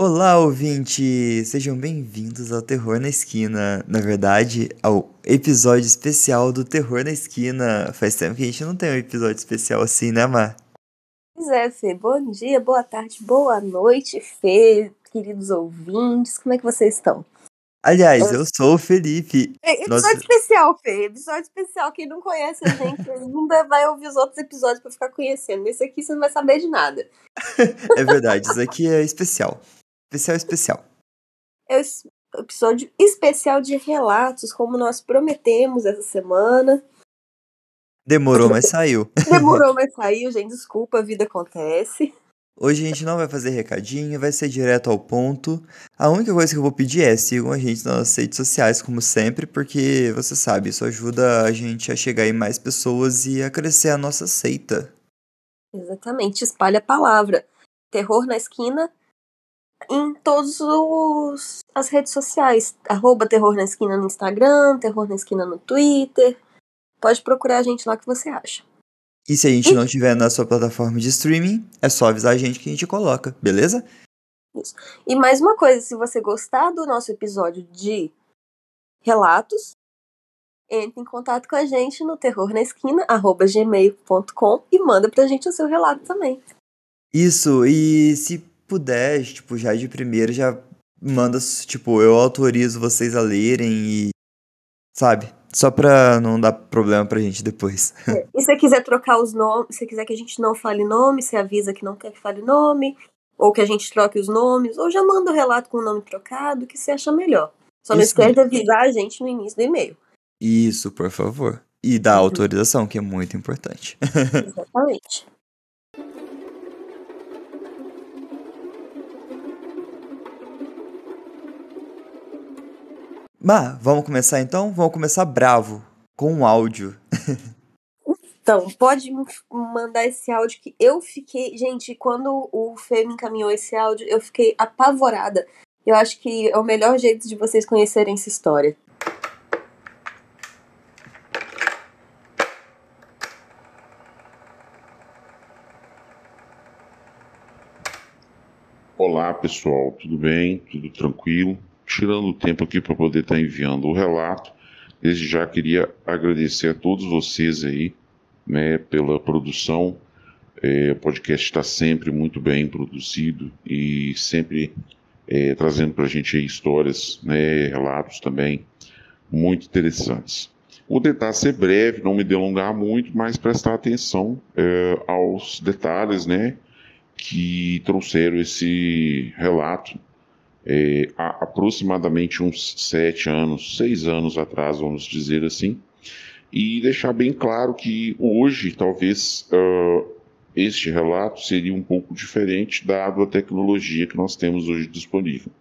Olá, ouvinte! Sejam bem-vindos ao Terror na Esquina. Na verdade, ao episódio especial do Terror na Esquina. Faz tempo que a gente não tem um episódio especial assim, né, Mar? Pois é, Fê. Bom dia, boa tarde, boa noite, Fê, queridos ouvintes. Como é que vocês estão? Aliás, eu sou o Felipe. É, episódio Nossa- especial, Fê. Episódio especial. Quem não conhece a gente ainda vai ouvir os outros episódios pra ficar conhecendo. Nesse aqui você não vai saber de nada. É verdade, isso aqui é especial. Especial, especial. É o episódio especial de relatos, como nós prometemos essa semana. Demorou, mas saiu. Demorou, mas saiu, gente. Desculpa, a vida acontece. Hoje a gente não vai fazer recadinho, vai ser direto ao ponto. A única coisa que eu vou pedir é sigam a gente nas redes sociais, como sempre, porque você sabe, isso ajuda a gente a chegar em mais pessoas e a crescer a nossa seita. Exatamente. Espalha a palavra. Terror na esquina em todas as redes sociais. Arroba Terror na Esquina no Instagram, Terror na Esquina no Twitter. Pode procurar a gente lá que você acha. E se a gente não tiver na sua plataforma de streaming, é só avisar a gente que a gente coloca, beleza? E mais uma coisa, se você gostar do nosso episódio de relatos, entre em contato com a gente no terrornaesquina@gmail.com e manda pra gente o seu relato também. Isso, e se puder, tipo, já de primeira, já manda, tipo, eu autorizo vocês a lerem e. Sabe? Só pra não dar problema pra gente depois. E se você quiser trocar os nomes, se você quiser que a gente não fale nome, você avisa que não quer que fale nome, ou que a gente troque os nomes, ou já manda o relato com o nome trocado, que você acha melhor. Só não esquece de avisar a gente no início do e-mail. Isso, por favor. E dar Uhum. autorização, que é muito importante. Exatamente. Mas, vamos começar então? Vamos começar bravo, com um áudio. Então, pode me mandar esse áudio que eu fiquei. Gente, quando o Fê me encaminhou esse áudio, eu fiquei apavorada. Eu acho que é o melhor jeito de vocês conhecerem essa história. Olá pessoal, tudo bem? Tudo tranquilo? Tirando o tempo aqui para poder estar enviando o relato, desde já queria agradecer a todos vocês aí, né, pela produção. É, o podcast está sempre muito bem produzido e sempre é, trazendo para a gente histórias, né, relatos também muito interessantes. Vou tentar ser breve, não me delongar muito, mas prestar atenção é, aos detalhes, né, que trouxeram esse relato é, há aproximadamente uns sete anos, seis anos atrás, vamos dizer assim, e deixar bem claro que hoje talvez ah, este relato seria um pouco diferente dado a tecnologia que nós temos hoje disponível.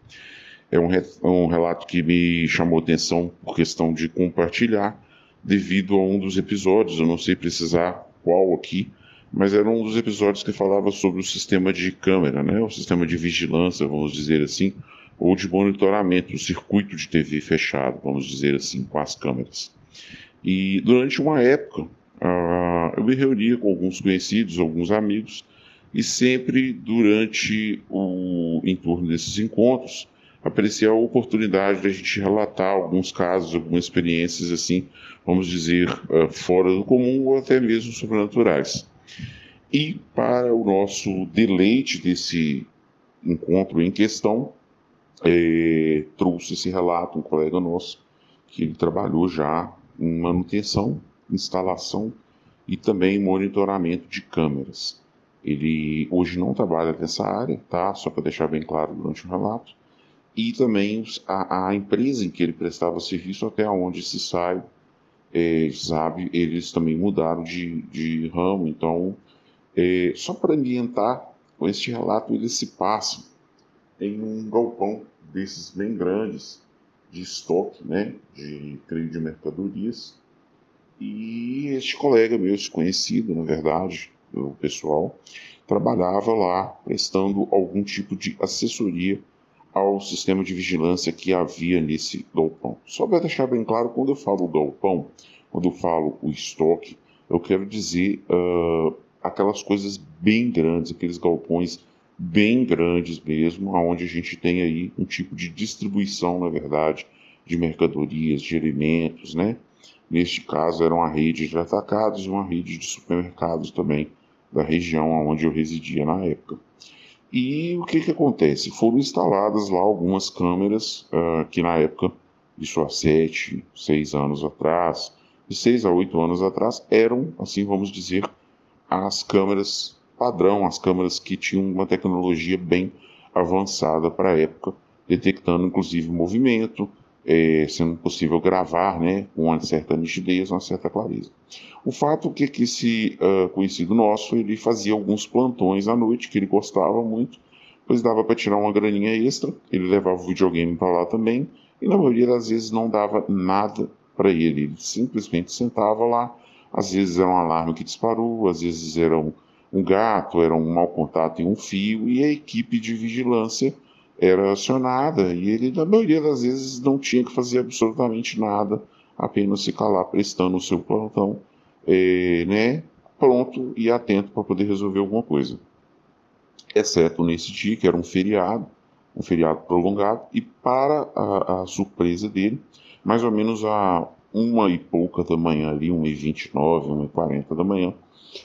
É um, re- um relato que me chamou atenção por questão de compartilhar, devido a um dos episódios, eu não sei precisar qual aqui, mas era um dos episódios que falava sobre o sistema de câmera, né? o sistema de vigilância, vamos dizer assim, ou de monitoramento, o circuito de TV fechado, vamos dizer assim, com as câmeras. E durante uma época, ah, eu me reunia com alguns conhecidos, alguns amigos, e sempre durante o em torno desses encontros aparecia a oportunidade de a gente relatar alguns casos, algumas experiências assim, vamos dizer, ah, fora do comum ou até mesmo sobrenaturais. E para o nosso deleite desse encontro em questão, eh, trouxe esse relato um colega nosso que ele trabalhou já em manutenção, instalação e também monitoramento de câmeras. Ele hoje não trabalha nessa área, tá? Só para deixar bem claro durante o relato. E também a, a empresa em que ele prestava serviço, até onde se sai, eh, sabe, eles também mudaram de, de ramo. Então, eh, só para ambientar, com este relato, ele se passa em um galpão desses bem grandes, de estoque, né, de creio de mercadorias. E este colega meu, esse conhecido, na verdade, do pessoal, trabalhava lá prestando algum tipo de assessoria ao sistema de vigilância que havia nesse galpão. Só para deixar bem claro, quando eu falo galpão, quando eu falo o estoque, eu quero dizer ah, aquelas coisas bem grandes, aqueles galpões bem grandes mesmo, onde a gente tem aí um tipo de distribuição, na verdade, de mercadorias, de alimentos, né? Neste caso, era uma rede de atacados e uma rede de supermercados também da região onde eu residia na época. E o que, que acontece? Foram instaladas lá algumas câmeras uh, que na época, isso há sete, seis anos atrás, de seis a oito anos atrás, eram, assim vamos dizer, as câmeras padrão, as câmeras que tinham uma tecnologia bem avançada para a época, detectando inclusive movimento, é, sendo possível gravar né, com uma certa nitidez, uma certa clareza. O fato é que esse uh, conhecido nosso, ele fazia alguns plantões à noite, que ele gostava muito, pois dava para tirar uma graninha extra, ele levava o videogame para lá também, e na maioria das vezes não dava nada para ele, ele simplesmente sentava lá, às vezes era um alarme que disparou, às vezes era um, um gato, era um mau contato em um fio, e a equipe de vigilância era acionada e ele, na maioria das vezes, não tinha que fazer absolutamente nada, apenas ficar lá prestando o seu plantão, é, né, pronto e atento para poder resolver alguma coisa. Exceto nesse dia, que era um feriado, um feriado prolongado, e para a, a surpresa dele, mais ou menos a uma e pouca da manhã ali, uma e vinte e nove, uma e quarenta da manhã,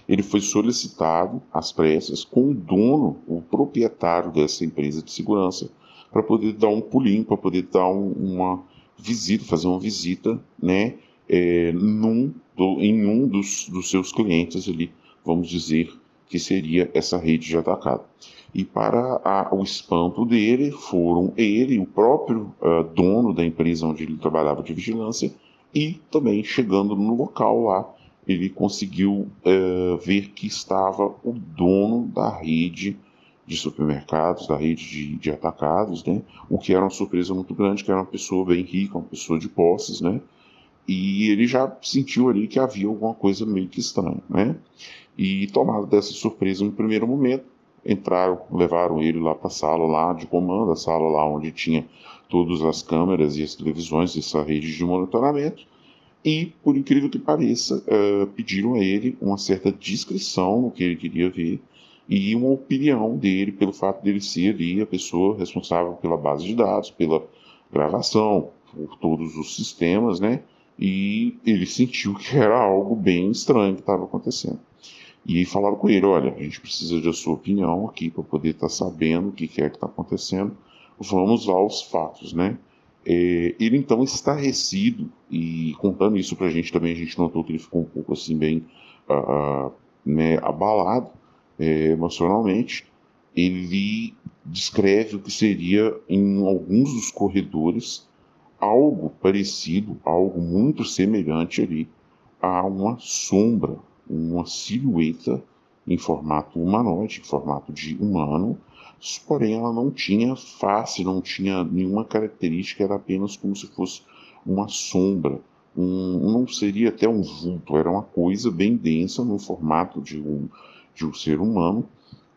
ele foi solicitado às pressas com o dono, o proprietário dessa empresa de segurança, para poder dar um pulinho, para poder dar um, uma visita, fazer uma visita, né, é, num, do, em um dos, dos seus clientes ali, vamos dizer que seria essa rede de atacado. E para a, o espanto dele, foram ele, o próprio uh, dono da empresa onde ele trabalhava de vigilância, e também chegando no local lá, ele conseguiu é, ver que estava o dono da rede de supermercados, da rede de, de, atacados, né? O que era uma surpresa muito grande, que era uma pessoa bem rica, uma pessoa de posses, né? E ele já sentiu ali que havia alguma coisa meio que estranha, né? E tomado dessa surpresa no primeiro momento, entraram, levaram ele lá para a sala lá de comando, a sala lá onde tinha todas as câmeras e as televisões, essa rede de monitoramento, e, por incrível que pareça, uh, pediram a ele uma certa descrição no que ele queria ver e uma opinião dele pelo fato dele ser ali a pessoa responsável pela base de dados, pela gravação, por todos os sistemas, né? E ele sentiu que era algo bem estranho que estava acontecendo. E falaram com ele: olha, a gente precisa da sua opinião aqui para poder estar tá sabendo o que é que está acontecendo. Vamos aos fatos, né? É, ele então estarrecido e contando isso para a gente também, a gente notou que ele ficou um pouco assim bem uh, né, abalado é, emocionalmente. Ele descreve o que seria em alguns dos corredores algo parecido, algo muito semelhante ali a uma sombra, uma silhueta em formato humanoide, em formato de humano, porém ela não tinha face, não tinha nenhuma característica, era apenas como se fosse uma sombra. Um, não seria até um vulto, era uma coisa bem densa no formato de um, de um ser humano,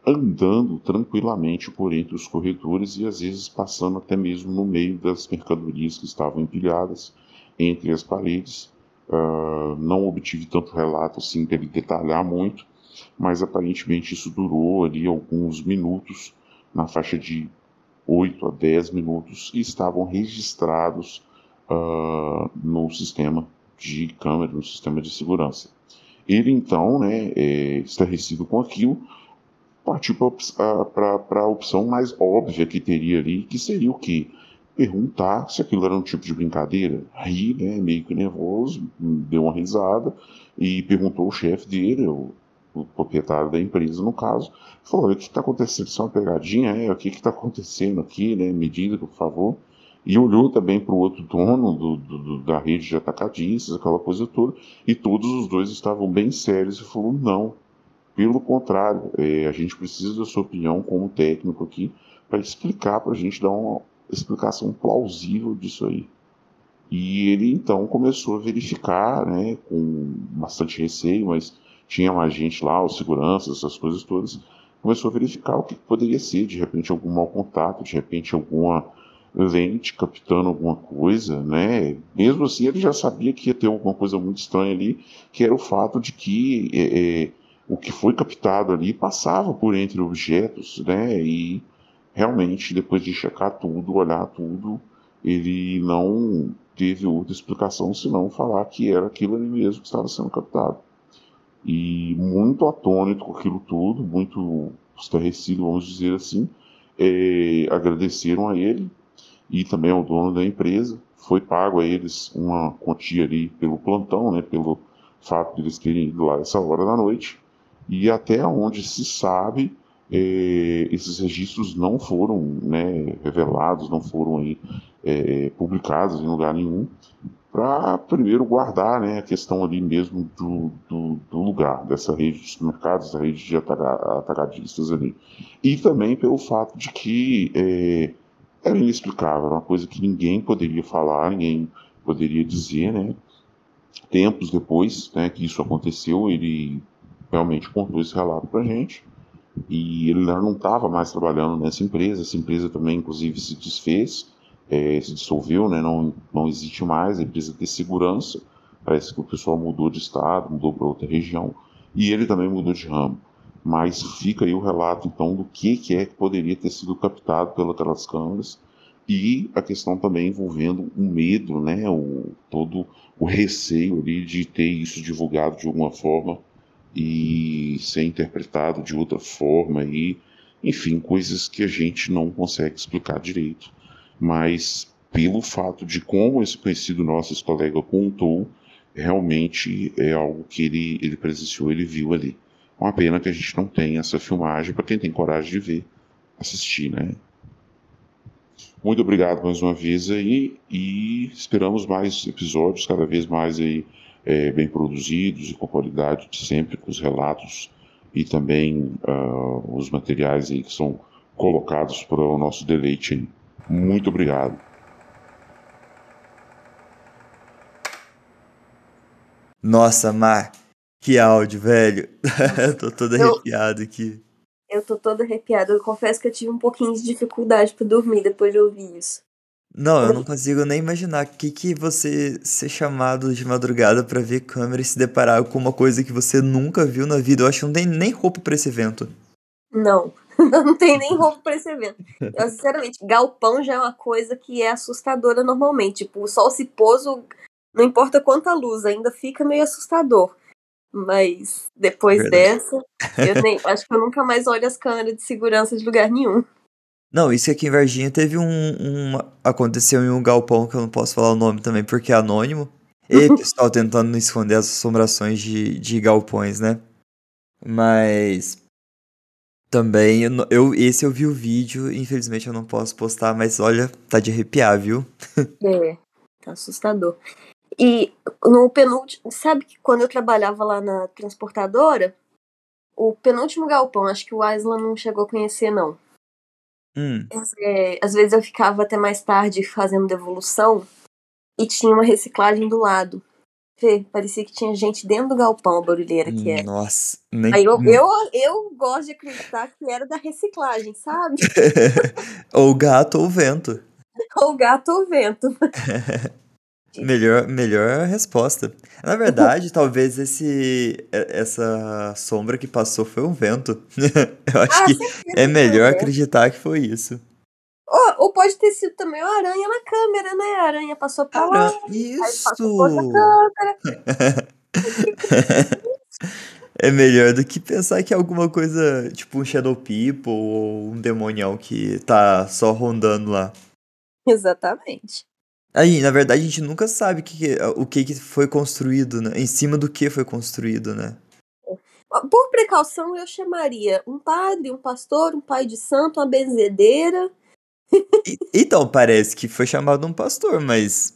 andando tranquilamente por entre os corredores e às vezes passando até mesmo no meio das mercadorias que estavam empilhadas entre as paredes. Uh, não obtive tanto relato assim dele detalhar muito, mas aparentemente isso durou ali alguns minutos na faixa de 8 a 10 minutos e estavam registrados uh, no sistema de câmera, no sistema de segurança. Ele então, né, é, estarrecido com aquilo, partiu para a opção mais óbvia que teria ali, que seria o quê? Perguntar se aquilo era um tipo de brincadeira. Ri, né, meio que nervoso, deu uma risada e perguntou ao chefe dele, o proprietário da empresa, no caso, falou: o que está acontecendo? Isso é uma pegadinha? É, o que está acontecendo aqui? Né? Me diga, por favor. E olhou também para o outro dono do, do, da rede de atacadistas, aquela coisa toda, e todos os dois estavam bem sérios e falou: não, pelo contrário, é, a gente precisa da sua opinião como técnico aqui para explicar, para a gente dar uma explicação plausível disso aí. E ele então começou a verificar, né, com bastante receio, mas tinha mais gente lá, os seguranças, essas coisas todas, começou a verificar o que poderia ser, de repente algum mau contato, de repente alguma lente captando alguma coisa, né? Mesmo assim, ele já sabia que ia ter alguma coisa muito estranha ali, que era o fato de que é, é, o que foi captado ali passava por entre objetos, né? E realmente, depois de checar tudo, olhar tudo, ele não teve outra explicação senão falar que era aquilo ali mesmo que estava sendo captado. E muito atônito com aquilo tudo, muito estarrecido, vamos dizer assim, é, agradeceram a ele e também ao dono da empresa. Foi pago a eles uma quantia ali pelo plantão, né, pelo fato de eles terem ido lá essa hora da noite. E até onde se sabe, é, esses registros não foram né, revelados, não foram aí, é, publicados em lugar nenhum, para primeiro guardar né, a questão ali mesmo do, do, do, lugar, dessa rede de supermercados, da rede de atagadistas ali. E também pelo fato de que é, era inexplicável, uma coisa que ninguém poderia falar, ninguém poderia dizer, né? Tempos depois né, que isso aconteceu, ele realmente contou esse relato para gente e ele não estava mais trabalhando nessa empresa, essa empresa também inclusive se desfez, é, se dissolveu, né, não, não existe mais, a empresa de segurança, parece que o pessoal mudou de estado, mudou para outra região, e ele também mudou de ramo. Mas fica aí o relato, então, do que, que é que poderia ter sido captado pelas câmeras, e a questão também envolvendo o medo, né, o, todo o receio ali de ter isso divulgado de alguma forma e ser interpretado de outra forma e enfim coisas que a gente não consegue explicar direito mas pelo fato de como esse conhecido nosso, esse colega contou, realmente é algo que ele, ele presenciou, ele viu ali. Uma pena que a gente não tenha essa filmagem para quem tem coragem de ver, assistir, né? Muito obrigado mais uma vez aí e esperamos mais episódios cada vez mais aí é, bem produzidos e com qualidade de sempre, com os relatos e também uh, os materiais aí que são colocados para o nosso deleite aí. Muito obrigado. Nossa, Mar, que áudio, velho. tô todo arrepiado eu, aqui. Eu tô todo arrepiado. Eu confesso que eu tive um pouquinho de dificuldade para dormir depois de ouvir isso. Não, eu não consigo nem imaginar o que, que você ser chamado de madrugada para ver câmera e se deparar com uma coisa que você nunca viu na vida. Eu acho que não tem nem roupa para esse evento. Não. não tem nem roupa pra esse evento. Eu, sinceramente, galpão já é uma coisa que é assustadora normalmente. Tipo, o sol se pôs, não importa quanta luz, ainda fica meio assustador. Mas depois Verdade. dessa, eu nem, acho que eu nunca mais olho as câmeras de segurança de lugar nenhum. Não, isso aqui em Varginha teve um, um. Aconteceu em um galpão que eu não posso falar o nome também porque é anônimo. E pessoal tentando esconder as assombrações de, de galpões, né? Mas também, eu, eu, esse eu vi o vídeo, infelizmente eu não posso postar, mas olha, tá de arrepiar, viu? é, tá assustador. E no penúltimo, sabe que quando eu trabalhava lá na transportadora, o penúltimo galpão, acho que o Aislan não chegou a conhecer, não. Hum. É, às vezes eu ficava até mais tarde fazendo devolução e tinha uma reciclagem do lado. Fê, parecia que tinha gente dentro do galpão, a barulheira que era. Nossa, nem... Aí eu, eu, eu gosto de acreditar que era da reciclagem, sabe? ou gato ou vento. ou gato ou vento. melhor, melhor resposta. Na verdade, talvez esse essa sombra que passou foi um vento. eu acho ah, que é melhor acreditar que foi isso. Ou, ou, pode ter sido também uma aranha na câmera, né? A aranha passou pra lá. Isso! é melhor do que pensar que é alguma coisa, tipo um Shadow People ou um demonião que tá só rondando lá. Exatamente. Aí, na verdade, a gente nunca sabe que, o que, que foi construído, né? Em cima do que foi construído, né? Por precaução, eu chamaria um padre, um pastor, um pai de santo, uma benzedeira então, parece que foi chamado um pastor, mas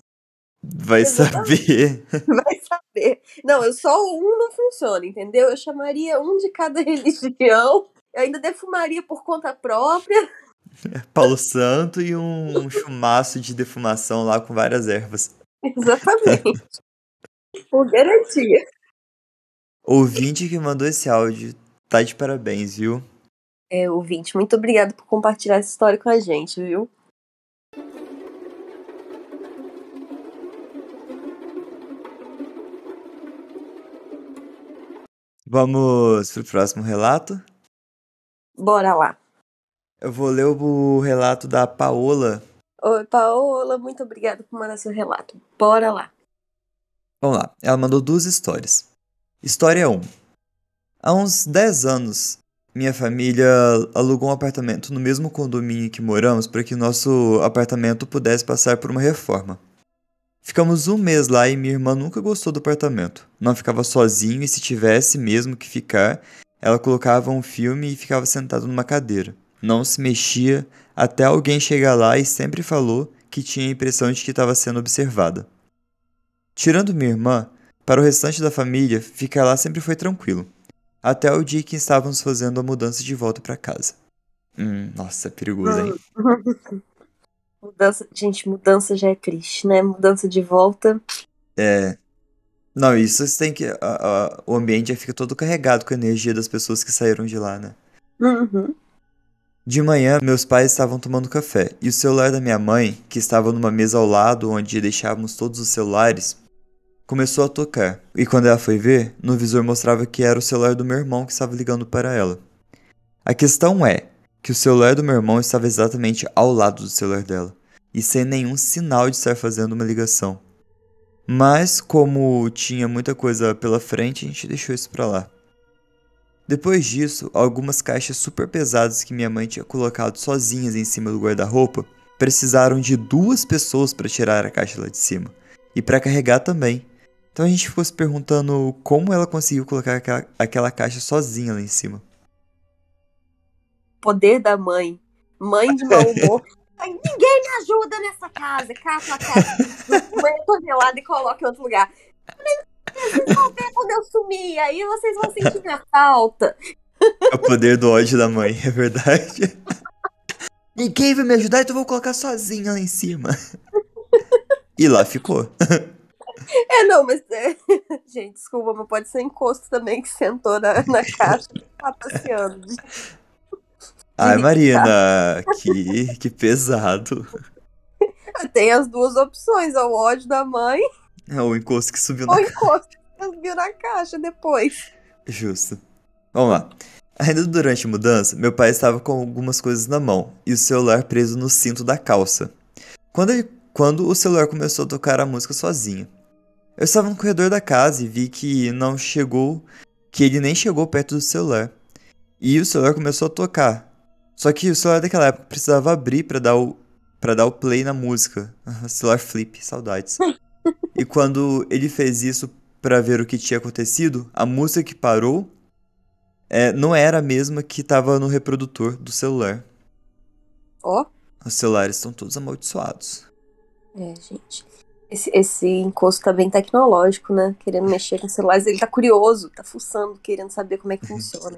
vai saber. Vai saber. Não, eu só um não funciona, entendeu? Eu chamaria um de cada religião. Eu ainda defumaria por conta própria. Paulo Santo e um chumaço de defumação lá com várias ervas. Exatamente. por garantia. Ouvinte que mandou esse áudio, tá de parabéns, viu? É, ouvinte. Muito obrigada por compartilhar essa história com a gente, viu? Vamos pro próximo relato? Bora lá. Eu vou ler o relato da Paola. Oi, Paola, muito obrigada por mandar seu relato. Bora lá. Vamos lá. Ela mandou duas histórias. História 1. Há uns 10 anos, minha família alugou um apartamento no mesmo condomínio que moramos para que nosso apartamento pudesse passar por uma reforma. Ficamos um mês lá e minha irmã nunca gostou do apartamento. Não ficava sozinho e se tivesse mesmo que ficar, ela colocava um filme e ficava sentada numa cadeira. Não se mexia até alguém chegar lá e sempre falou que tinha a impressão de que estava sendo observada. Tirando minha irmã, para o restante da família, ficar lá sempre foi tranquilo. Até o dia que estávamos fazendo a mudança de volta para casa. Hum, nossa, é perigoso, hein? mudança, gente, mudança já é triste, né? Mudança de volta. É. Não, isso você tem que. A, a, o ambiente já fica todo carregado com a energia das pessoas que saíram de lá, né? Uhum. De manhã, meus pais estavam tomando café e o celular da minha mãe, que estava numa mesa ao lado onde deixávamos todos os celulares, começou a tocar. E quando ela foi ver, no visor mostrava que era o celular do meu irmão que estava ligando para ela. A questão é que o celular do meu irmão estava exatamente ao lado do celular dela e sem nenhum sinal de estar fazendo uma ligação. Mas, como tinha muita coisa pela frente, a gente deixou isso pra lá. Depois disso, algumas caixas super pesadas que minha mãe tinha colocado sozinhas em cima do guarda-roupa precisaram de duas pessoas para tirar a caixa lá de cima e para carregar também. Então a gente ficou se perguntando como ela conseguiu colocar aquela, aquela caixa sozinha lá em cima. Poder da mãe. Mãe de mau humor. Ninguém me ajuda nessa casa. Cata a casa. Mãe tonelada e coloca em outro lugar. Vocês vão ver quando eu sumir. Aí vocês vão sentir minha falta. É o poder do ódio da mãe, é verdade. Ninguém vai me ajudar, então eu vou colocar sozinha lá em cima. E lá ficou. É, não, mas. É... Gente, desculpa, mas pode ser encosto também que sentou na, na caixa e tá passeando. Ai, Marina, que, que pesado. Tem as duas opções, o ódio da mãe É o encosto que subiu na o encosto que subiu na caixa depois. Justo. Vamos lá. Ainda durante a mudança, meu pai estava com algumas coisas na mão e o celular preso no cinto da calça. Quando, ele, quando o celular começou a tocar a música sozinho. Eu estava no corredor da casa e vi que não chegou, que ele nem chegou perto do celular. E o celular começou a tocar. Só que o celular daquela época precisava abrir para dar o para dar o play na música. celular flip, saudades. e quando ele fez isso para ver o que tinha acontecido, a música que parou é, não era a mesma que estava no reprodutor do celular. Ó, Os celulares estão todos amaldiçoados. é, gente. Esse, esse encosto tá bem tecnológico, né? Querendo mexer com celulares. Ele tá curioso, tá fuçando, querendo saber como é que funciona.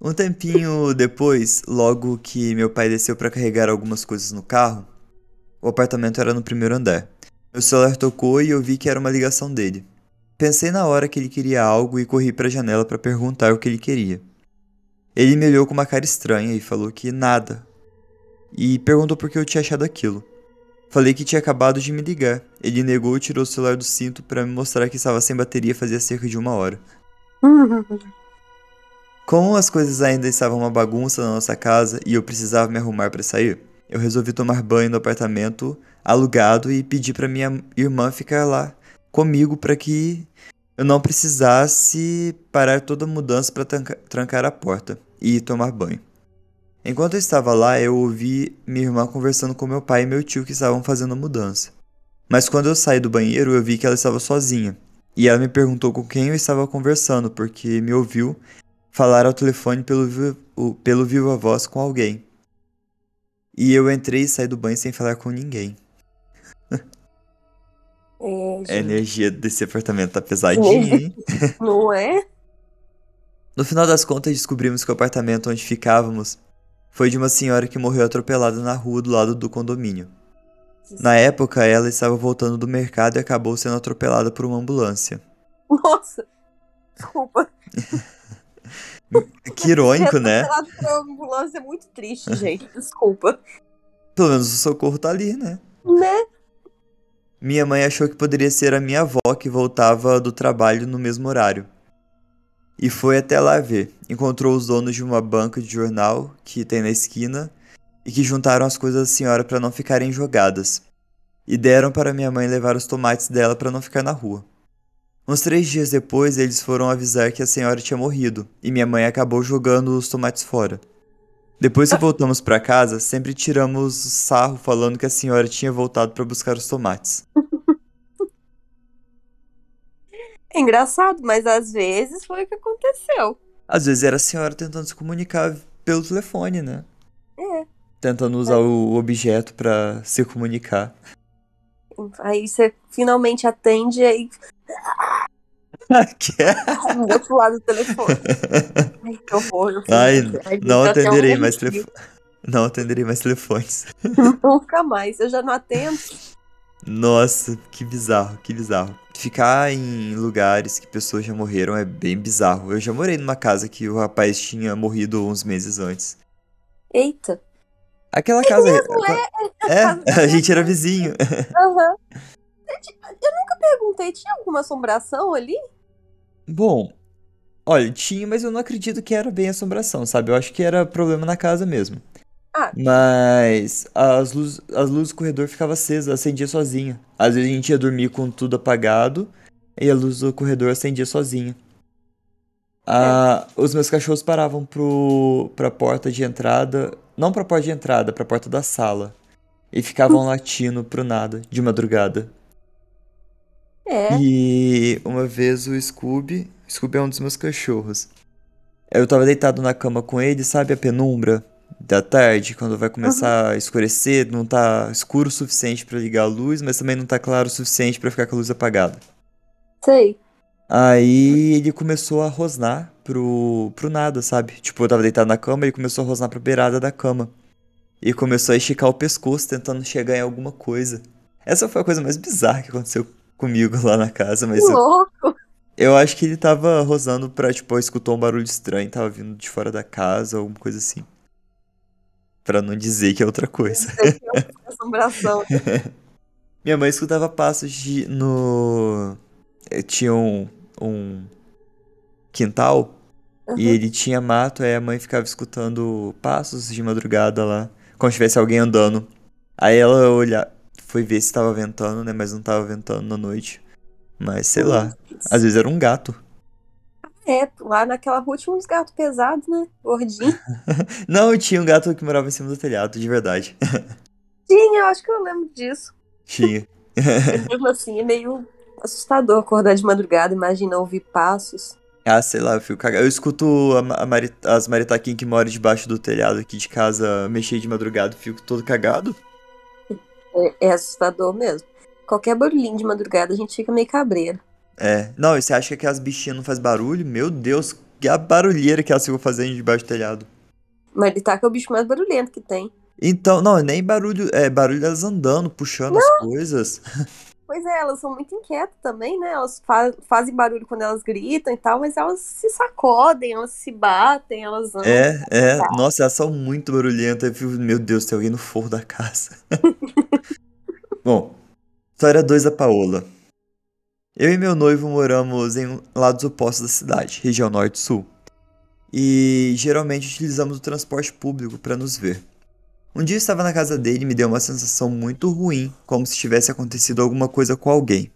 Um tempinho depois, logo que meu pai desceu para carregar algumas coisas no carro, o apartamento era no primeiro andar. Meu celular tocou e eu vi que era uma ligação dele. Pensei na hora que ele queria algo e corri para a janela para perguntar o que ele queria. Ele me olhou com uma cara estranha e falou que nada. E perguntou por que eu tinha achado aquilo. Falei que tinha acabado de me ligar. Ele negou e tirou o celular do cinto para me mostrar que estava sem bateria fazia cerca de uma hora. Como as coisas ainda estavam uma bagunça na nossa casa e eu precisava me arrumar para sair, eu resolvi tomar banho no apartamento alugado e pedi para minha irmã ficar lá comigo para que eu não precisasse parar toda a mudança para trancar a porta e tomar banho. Enquanto eu estava lá, eu ouvi minha irmã conversando com meu pai e meu tio que estavam fazendo a mudança. Mas quando eu saí do banheiro, eu vi que ela estava sozinha. E ela me perguntou com quem eu estava conversando, porque me ouviu falar ao telefone pelo, pelo viva voz com alguém. E eu entrei e saí do banho sem falar com ninguém. É, A energia desse apartamento tá pesadinha, hein? não é? No final das contas, descobrimos que o apartamento onde ficávamos foi de uma senhora que morreu atropelada na rua do lado do condomínio. Na época, ela estava voltando do mercado e acabou sendo atropelada por uma ambulância. Nossa, desculpa. Que irônico, né? Atropelado por uma ambulância é muito triste, gente. Desculpa. Pelo menos o socorro tá ali, né? Né? Minha mãe achou que poderia ser a minha avó que voltava do trabalho no mesmo horário. E foi até lá ver. Encontrou os donos de uma banca de jornal que tem na esquina e que juntaram as coisas da senhora para não ficarem jogadas. E deram para minha mãe levar os tomates dela para não ficar na rua. Uns três dias depois, eles foram avisar que a senhora tinha morrido e minha mãe acabou jogando os tomates fora. Depois que voltamos para casa, sempre tiramos sarro falando que a senhora tinha voltado para buscar os tomates. engraçado, mas às vezes foi o que aconteceu. Às vezes era a senhora tentando se comunicar pelo telefone, né? É. Tentando usar o objeto para se comunicar. Aí você finalmente atende e aí Que é? do outro lado do telefone. Ai, que horror. eu Ai, Ai, não atenderei mais telefone. Não atenderei mais telefones. Nunca mais. Eu já não atendo. Nossa, que bizarro, que bizarro. Ficar em lugares que pessoas já morreram é bem bizarro. Eu já morei numa casa que o rapaz tinha morrido uns meses antes. Eita. Aquela casa. é, É, a gente era vizinho. Aham. Eu nunca perguntei, tinha alguma assombração ali? Bom, olha, tinha, mas eu não acredito que era bem assombração, sabe? Eu acho que era problema na casa mesmo. Ah. Mas as luzes, as luzes do corredor ficavam acesas, acendia sozinha. Às vezes a gente ia dormir com tudo apagado e a luz do corredor acendia sozinha. Ah, os meus cachorros paravam pro, pra porta de entrada, não pra porta de entrada, pra porta da sala. E ficavam latindo pro nada, de madrugada. É. E uma vez o Scooby, Scooby é um dos meus cachorros. Eu tava deitado na cama com ele, sabe a penumbra da tarde, quando vai começar a escurecer, não tá escuro o suficiente pra ligar a luz, mas também não tá claro o suficiente pra ficar com a luz apagada. Sei. Aí ele começou a rosnar pro, pro nada, sabe? Tipo, eu tava deitado na cama e ele começou a rosnar pra beirada da cama. E começou a esticar o pescoço tentando chegar em alguma coisa. Essa foi a coisa mais bizarra que aconteceu comigo lá na casa, mas Que eu, louco. eu acho que ele tava rosnando pra, tipo, escutou um barulho estranho, tava vindo de fora da casa, alguma coisa assim. Pra não dizer que é outra coisa. Assombração. Minha mãe escutava passos de, no. eh, Tinha um, um quintal e Uhum. ele tinha mato, aí a mãe ficava escutando passos de madrugada lá, como se tivesse alguém andando. Aí ela olha, foi ver se tava ventando, né? Mas não tava ventando na noite. Mas sei lá, às vezes era um gato. É, lá naquela rua tinha uns gatos pesados, né? Gordinho. Não, tinha um gato que morava em cima do telhado, de verdade. Tinha, eu acho que eu lembro disso. Tinha. Mesmo assim, é meio assustador acordar de madrugada, imagina ouvir passos. Ah, sei lá, eu fico cagado. Eu escuto a a mari- as maritaquinhas que moram debaixo do telhado aqui de casa mexer de madrugada, fico todo cagado. É, é assustador mesmo. Qualquer barulhinho de madrugada a gente fica meio cabreiro. É. Não, e você acha que aquelas bichinhas não fazem barulho? Meu Deus, que a barulheira que elas ficam fazendo debaixo do telhado. Maritaca é o bicho mais barulhento que tem. Então, não, nem barulho, é barulho delas andando, puxando as coisas. Pois é, elas são muito inquietas também, né? Elas fa- fazem barulho quando elas gritam e tal, mas elas se sacodem, elas se batem, elas andam. É, é. Nossa, elas são muito barulhentas. Meu Deus, tem alguém no forro da casa. Bom, história 2 da Paola. Eu e meu noivo moramos em lados opostos da cidade, região norte e geralmente utilizamos o transporte público para nos ver. Um dia eu estava na casa dele e me deu uma sensação muito ruim, como se tivesse acontecido alguma coisa com alguém.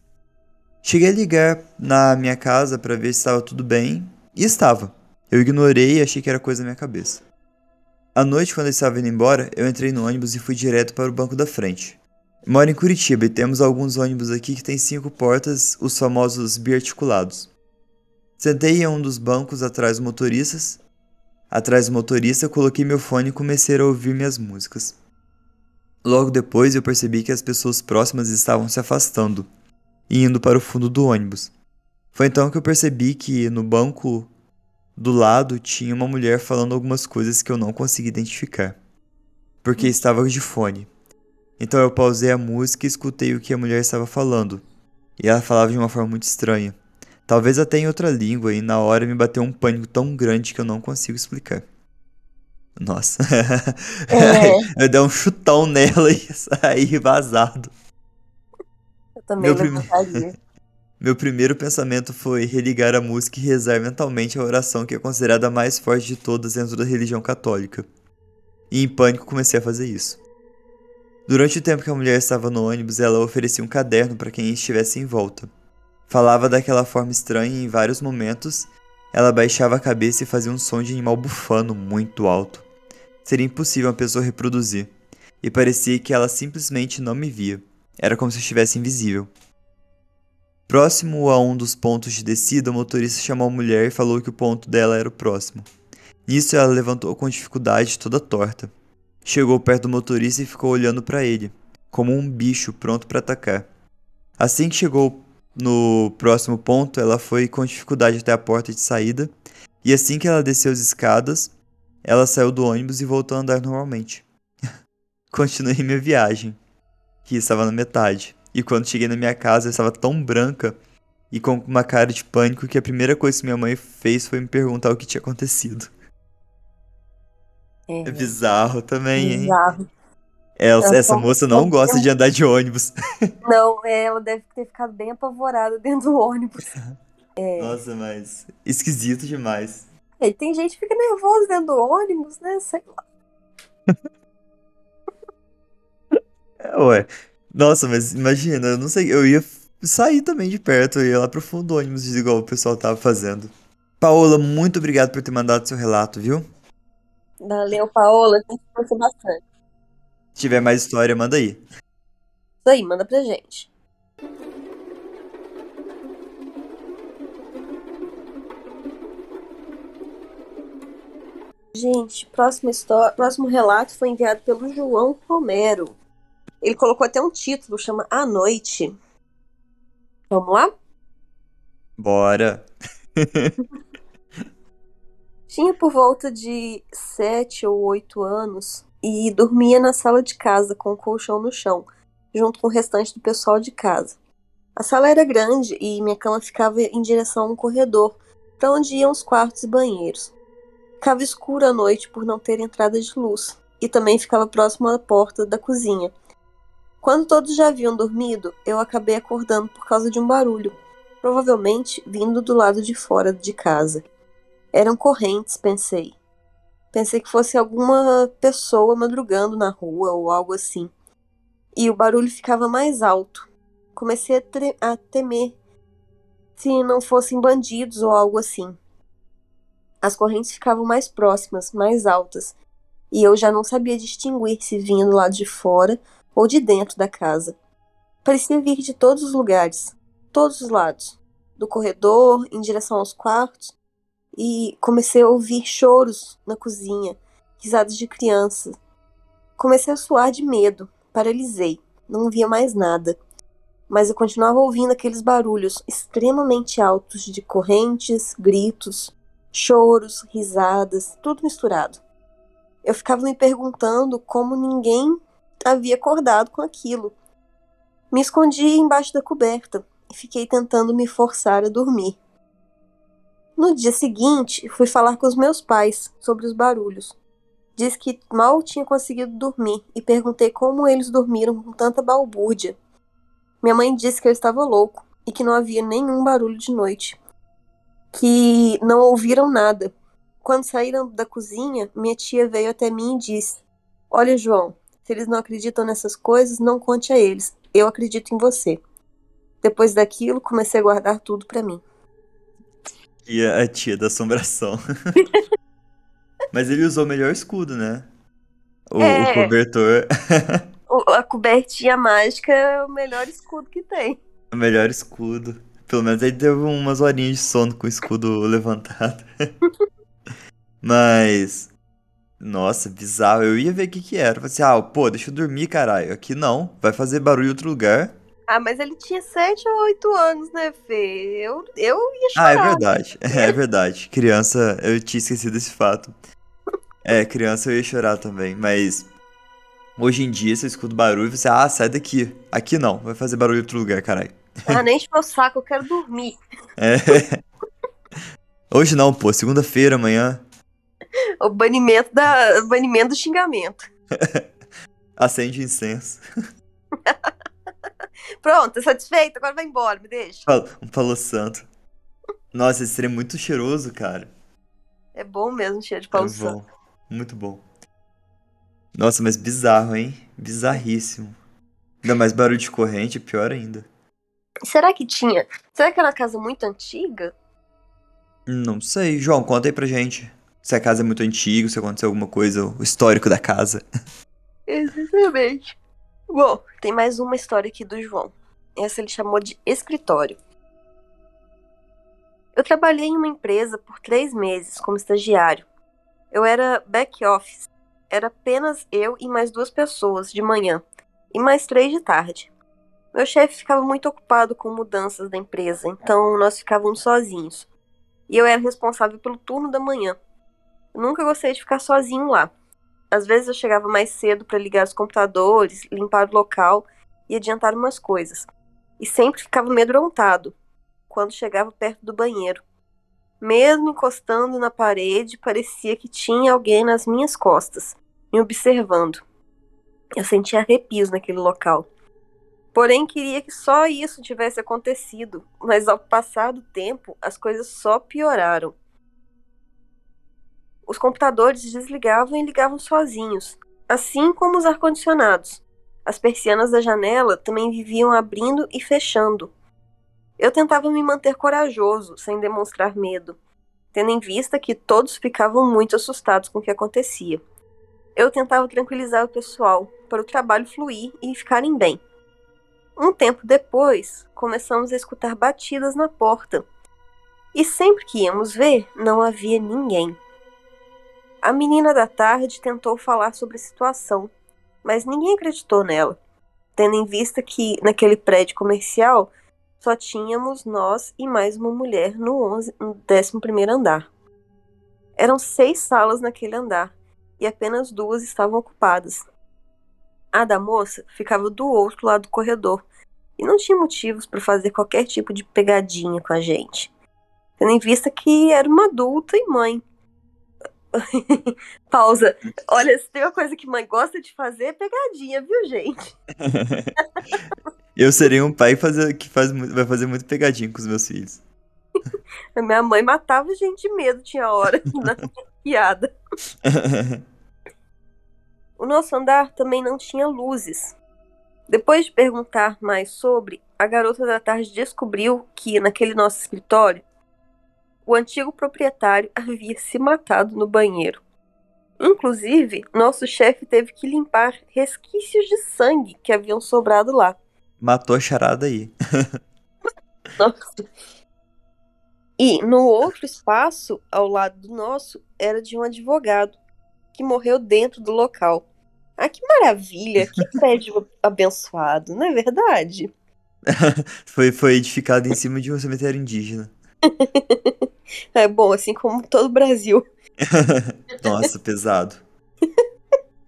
Cheguei a ligar na minha casa para ver se estava tudo bem, e estava. Eu ignorei e achei que era coisa da minha cabeça. À noite, quando eu estava indo embora, eu entrei no ônibus e fui direto para o banco da frente. Moro em Curitiba e temos alguns ônibus aqui que têm cinco portas, os famosos biarticulados. Sentei em um dos bancos atrás dos motoristas. Atrás do motorista, coloquei meu fone e comecei a ouvir minhas músicas. Logo depois, eu percebi que as pessoas próximas estavam se afastando e indo para o fundo do ônibus. Foi então que eu percebi que no banco do lado tinha uma mulher falando algumas coisas que eu não consegui identificar, porque estava de fone. Então eu pausei a música e escutei o que a mulher estava falando, e ela falava de uma forma muito estranha. Talvez até em outra língua, e na hora me bateu um pânico tão grande que eu não consigo explicar. Nossa. É. eu dei um chutão nela e saí vazado. Eu também Meu prime- levantaria. Meu primeiro pensamento foi religar a música e rezar mentalmente a oração que é considerada a mais forte de todas dentro da religião católica. E em pânico comecei a fazer isso. Durante o tempo que a mulher estava no ônibus, ela oferecia um caderno para quem estivesse em volta. Falava daquela forma estranha e em vários momentos ela baixava a cabeça e fazia um som de animal bufando muito alto. Seria impossível uma pessoa reproduzir, e parecia que ela simplesmente não me via. Era como se estivesse invisível. Próximo a um dos pontos de descida, o motorista chamou a mulher e falou que o ponto dela era o próximo. Nisso ela levantou com dificuldade, toda torta. Chegou perto do motorista e ficou olhando para ele, como um bicho pronto para atacar. Assim que chegou no próximo ponto, ela foi com dificuldade até a porta de saída, e assim que ela desceu as escadas, ela saiu do ônibus e voltou a andar normalmente. Continuei minha viagem, que estava na metade, e quando cheguei na minha casa eu estava tão branca e com uma cara de pânico que a primeira coisa que minha mãe fez foi me perguntar o que tinha acontecido. É, É bizarro também, hein? bizarro. Ela- Eu essa moça não gosta de andar de ônibus. Não, é, ela deve ter ficado bem apavorada dentro do ônibus. Nossa, mas esquisito demais. É, tem gente que fica nervosa dentro do ônibus, né? Sei lá. É, ué. Nossa, mas imagina, eu não sei, eu ia sair também de perto, eu ia lá pro fundo do ônibus, igual o pessoal tava fazendo. Paola, muito obrigado por ter mandado seu relato, viu? Valeu, Paola. A gente gostou bastante. Se tiver mais história, manda aí. Isso aí, manda pra gente. Gente, próxima história, próximo relato foi enviado pelo João Romero. Ele colocou até um título, chama A Noite. Vamos lá? Bora. Tinha por volta de sete ou oito anos e dormia na sala de casa com o colchão no chão, junto com o restante do pessoal de casa. A sala era grande e minha cama ficava em direção a um corredor, para onde iam os quartos e banheiros. Ficava escuro à noite por não ter entrada de luz, e também ficava próximo à porta da cozinha. Quando todos já haviam dormido, eu acabei acordando por causa de um barulho, provavelmente vindo do lado de fora de casa. Eram correntes, pensei. Pensei que fosse alguma pessoa madrugando na rua ou algo assim. E o barulho ficava mais alto. Comecei a, a temer se não fossem bandidos ou algo assim. As correntes ficavam mais próximas, mais altas, e eu já não sabia distinguir se vinha do lado de fora ou de dentro da casa. Parecia vir de todos os lugares, todos os lados, do corredor em direção aos quartos, e comecei a ouvir choros na cozinha, risadas de crianças. Comecei a suar de medo, paralisei, não via mais nada. Mas eu continuava ouvindo aqueles barulhos extremamente altos de correntes, gritos, choros, risadas, tudo misturado. Eu ficava me perguntando como ninguém havia acordado com aquilo. Me escondi embaixo da coberta e fiquei tentando me forçar a dormir. No dia seguinte, fui falar com os meus pais sobre os barulhos. Disse que mal tinha conseguido dormir e perguntei como eles dormiram com tanta balbúrdia. Minha mãe disse que eu estava louco e que não havia nenhum barulho de noite, que não ouviram nada. Quando saíram da cozinha, minha tia veio até mim e disse: Olha, João, se eles não acreditam nessas coisas, não conte a eles. Eu acredito em você. Depois daquilo, comecei a guardar tudo para mim. E a tia da assombração. Mas ele usou o melhor escudo, né? O, o É. cobertor. O- A cobertinha mágica é o melhor escudo que tem. o melhor escudo. Pelo menos ele teve umas horinhas de sono com o escudo levantado. Mas. Nossa, bizarro. Eu ia ver o que que era. Falei assim, ah, pô, deixa eu dormir, caralho. Aqui não. Vai fazer barulho em outro lugar. Ah, mas ele tinha 7 ou 8 anos, né, Fê? Eu, eu ia Ah, chorar. é verdade. É verdade. Criança, eu tinha esquecido desse fato. É, criança eu ia chorar também, mas hoje em dia, se eu escuto barulho, você, ah, sai daqui. Aqui não, vai fazer barulho em outro lugar, caralho. Ah, nem enche meu saco, eu quero dormir. É. Hoje não, pô, segunda-feira, amanhã, O banimento, da, o banimento do xingamento. acende incenso. Pronto, satisfeito, agora vai embora, me deixa. Fal- Um falou santo. Nossa, esse seria muito cheiroso, cara. É bom mesmo, cheiro de É pau santo. bom. Muito bom. Nossa, mas bizarro, hein? Bizarríssimo. Ainda mais barulho de corrente, pior ainda. Será que tinha? Será que era uma casa muito antiga? Não sei. João, conta aí pra gente. Se a casa é muito antiga, se aconteceu alguma coisa, o histórico da casa. Exatamente. Bom, tem mais uma história aqui do João. Essa ele chamou de escritório. Eu trabalhei em uma empresa por três meses como estagiário. Eu era back office. Era apenas eu e mais duas pessoas de manhã e mais três de tarde. Meu chefe ficava muito ocupado com mudanças da empresa, então nós ficávamos sozinhos. E eu era responsável pelo turno da manhã. Eu nunca gostei de ficar sozinho lá. Às vezes eu chegava mais cedo para ligar os computadores, limpar o local e adiantar umas coisas. E sempre ficava amedrontado quando chegava perto do banheiro. Mesmo encostando na parede, parecia que tinha alguém nas minhas costas, me observando. Eu sentia arrepios naquele local. Porém, queria que só isso tivesse acontecido, mas ao passar do tempo, as coisas só pioraram. Os computadores desligavam e ligavam sozinhos, assim como os ar-condicionados. As persianas da janela também viviam abrindo e fechando. Eu tentava me manter corajoso, sem demonstrar medo, tendo em vista que todos ficavam muito assustados com o que acontecia. Eu tentava tranquilizar o pessoal para o trabalho fluir e ficarem bem. Um tempo depois, começamos a escutar batidas na porta. E sempre que íamos ver, não havia ninguém. A menina da tarde tentou falar sobre a situação, mas ninguém acreditou nela, tendo em vista que naquele prédio comercial só tínhamos nós e mais uma mulher no, 11, no 11 andar. Eram seis salas naquele andar e apenas duas estavam ocupadas. A da moça ficava do outro lado do corredor e não tinha motivos para fazer qualquer tipo de pegadinha com a gente, tendo em vista que era uma adulta e mãe. Pausa. Olha, se tem uma coisa que mãe gosta de fazer é pegadinha, viu, gente? Eu serei um pai fazer- que faz, vai fazer muito pegadinho com os meus filhos. A minha mãe matava gente de medo, tinha hora na piada. O nosso andar também não tinha luzes. Depois de perguntar mais sobre, a garota da tarde descobriu que, naquele nosso escritório, o antigo proprietário havia se matado no banheiro. Inclusive, nosso chefe teve que limpar resquícios de sangue que haviam sobrado lá. Matou a charada aí. Nossa. E no outro espaço, ao lado do nosso, era de um advogado que morreu dentro do local. Ah, que maravilha! Que prédio abençoado, não é verdade? Foi, foi edificado em cima de um cemitério indígena. É bom, assim como todo o Brasil. Nossa, pesado.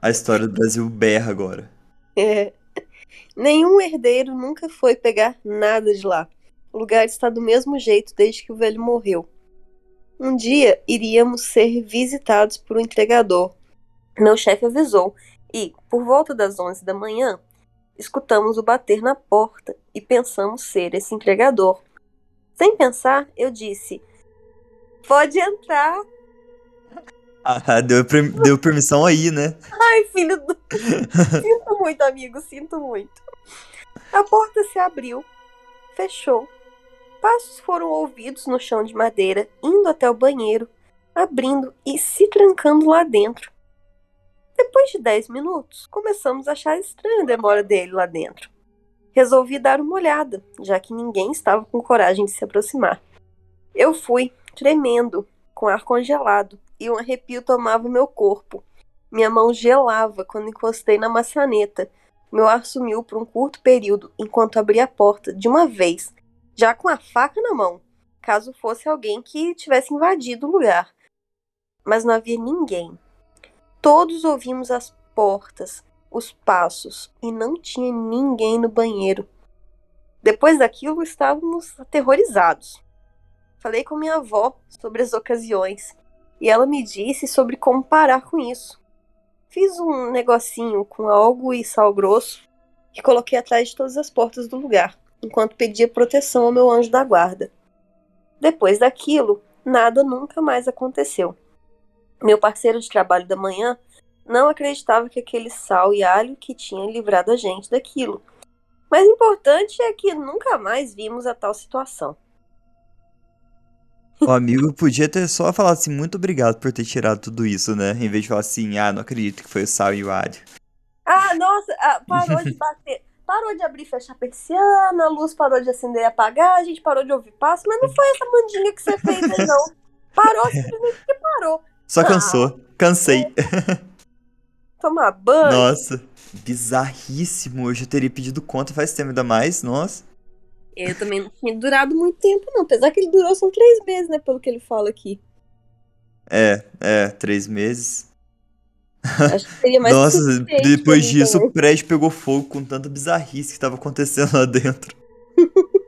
A história do Brasil berra agora. É. Nenhum herdeiro nunca foi pegar nada de lá. O lugar está do mesmo jeito desde que o velho morreu. Um dia iríamos ser visitados por um entregador. Meu chefe avisou e, por volta das 11 da manhã, escutamos o bater na porta e pensamos ser esse entregador. Sem pensar, eu disse: Pode entrar. Ah, deu, per- deu permissão aí, né? Ai, filho do. sinto muito, amigo, sinto muito. A porta se abriu, fechou. Passos foram ouvidos no chão de madeira, indo até o banheiro, abrindo e se trancando lá dentro. Depois de dez minutos, começamos a achar estranha a demora dele lá dentro. Resolvi dar uma olhada, já que ninguém estava com coragem de se aproximar. Eu fui, tremendo, com ar congelado, e um arrepio tomava meu corpo. Minha mão gelava quando encostei na maçaneta. Meu ar sumiu por um curto período enquanto abri a porta de uma vez, já com a faca na mão, caso fosse alguém que tivesse invadido o lugar. Mas não havia ninguém. Todos ouvimos as portas, os passos, e não tinha ninguém no banheiro. Depois daquilo, estávamos aterrorizados. Falei com minha avó sobre as ocasiões e ela me disse sobre como parar com isso. Fiz um negocinho com algo e sal grosso que coloquei atrás de todas as portas do lugar, enquanto pedia proteção ao meu anjo da guarda. Depois daquilo, nada nunca mais aconteceu. Meu parceiro de trabalho da manhã não acreditava que aquele sal e alho que tinha livrado a gente daquilo. Mas o importante é que nunca mais vimos a tal situação. O amigo podia ter só falado assim, muito obrigado por ter tirado tudo isso, né? Em vez de falar assim, ah, não acredito que foi o sal e o alho. Ah, nossa, ah, parou de bater. Parou de abrir e fechar a persiana, a luz parou de acender e apagar, a gente parou de ouvir passo, mas não foi essa mandinga que você fez, não. Parou simplesmente porque parou. Só cansou. Cansei. Tomar banho. Nossa, bizarríssimo. Eu já teria pedido conta faz tempo ainda mais, nossa. Eu também não tinha durado muito tempo, não. Apesar que ele durou só três meses, né? Pelo que ele fala aqui. É, é, três meses. Acho que seria mais Nossa, depois disso o prédio pegou fogo com tanta bizarrice que tava acontecendo lá dentro.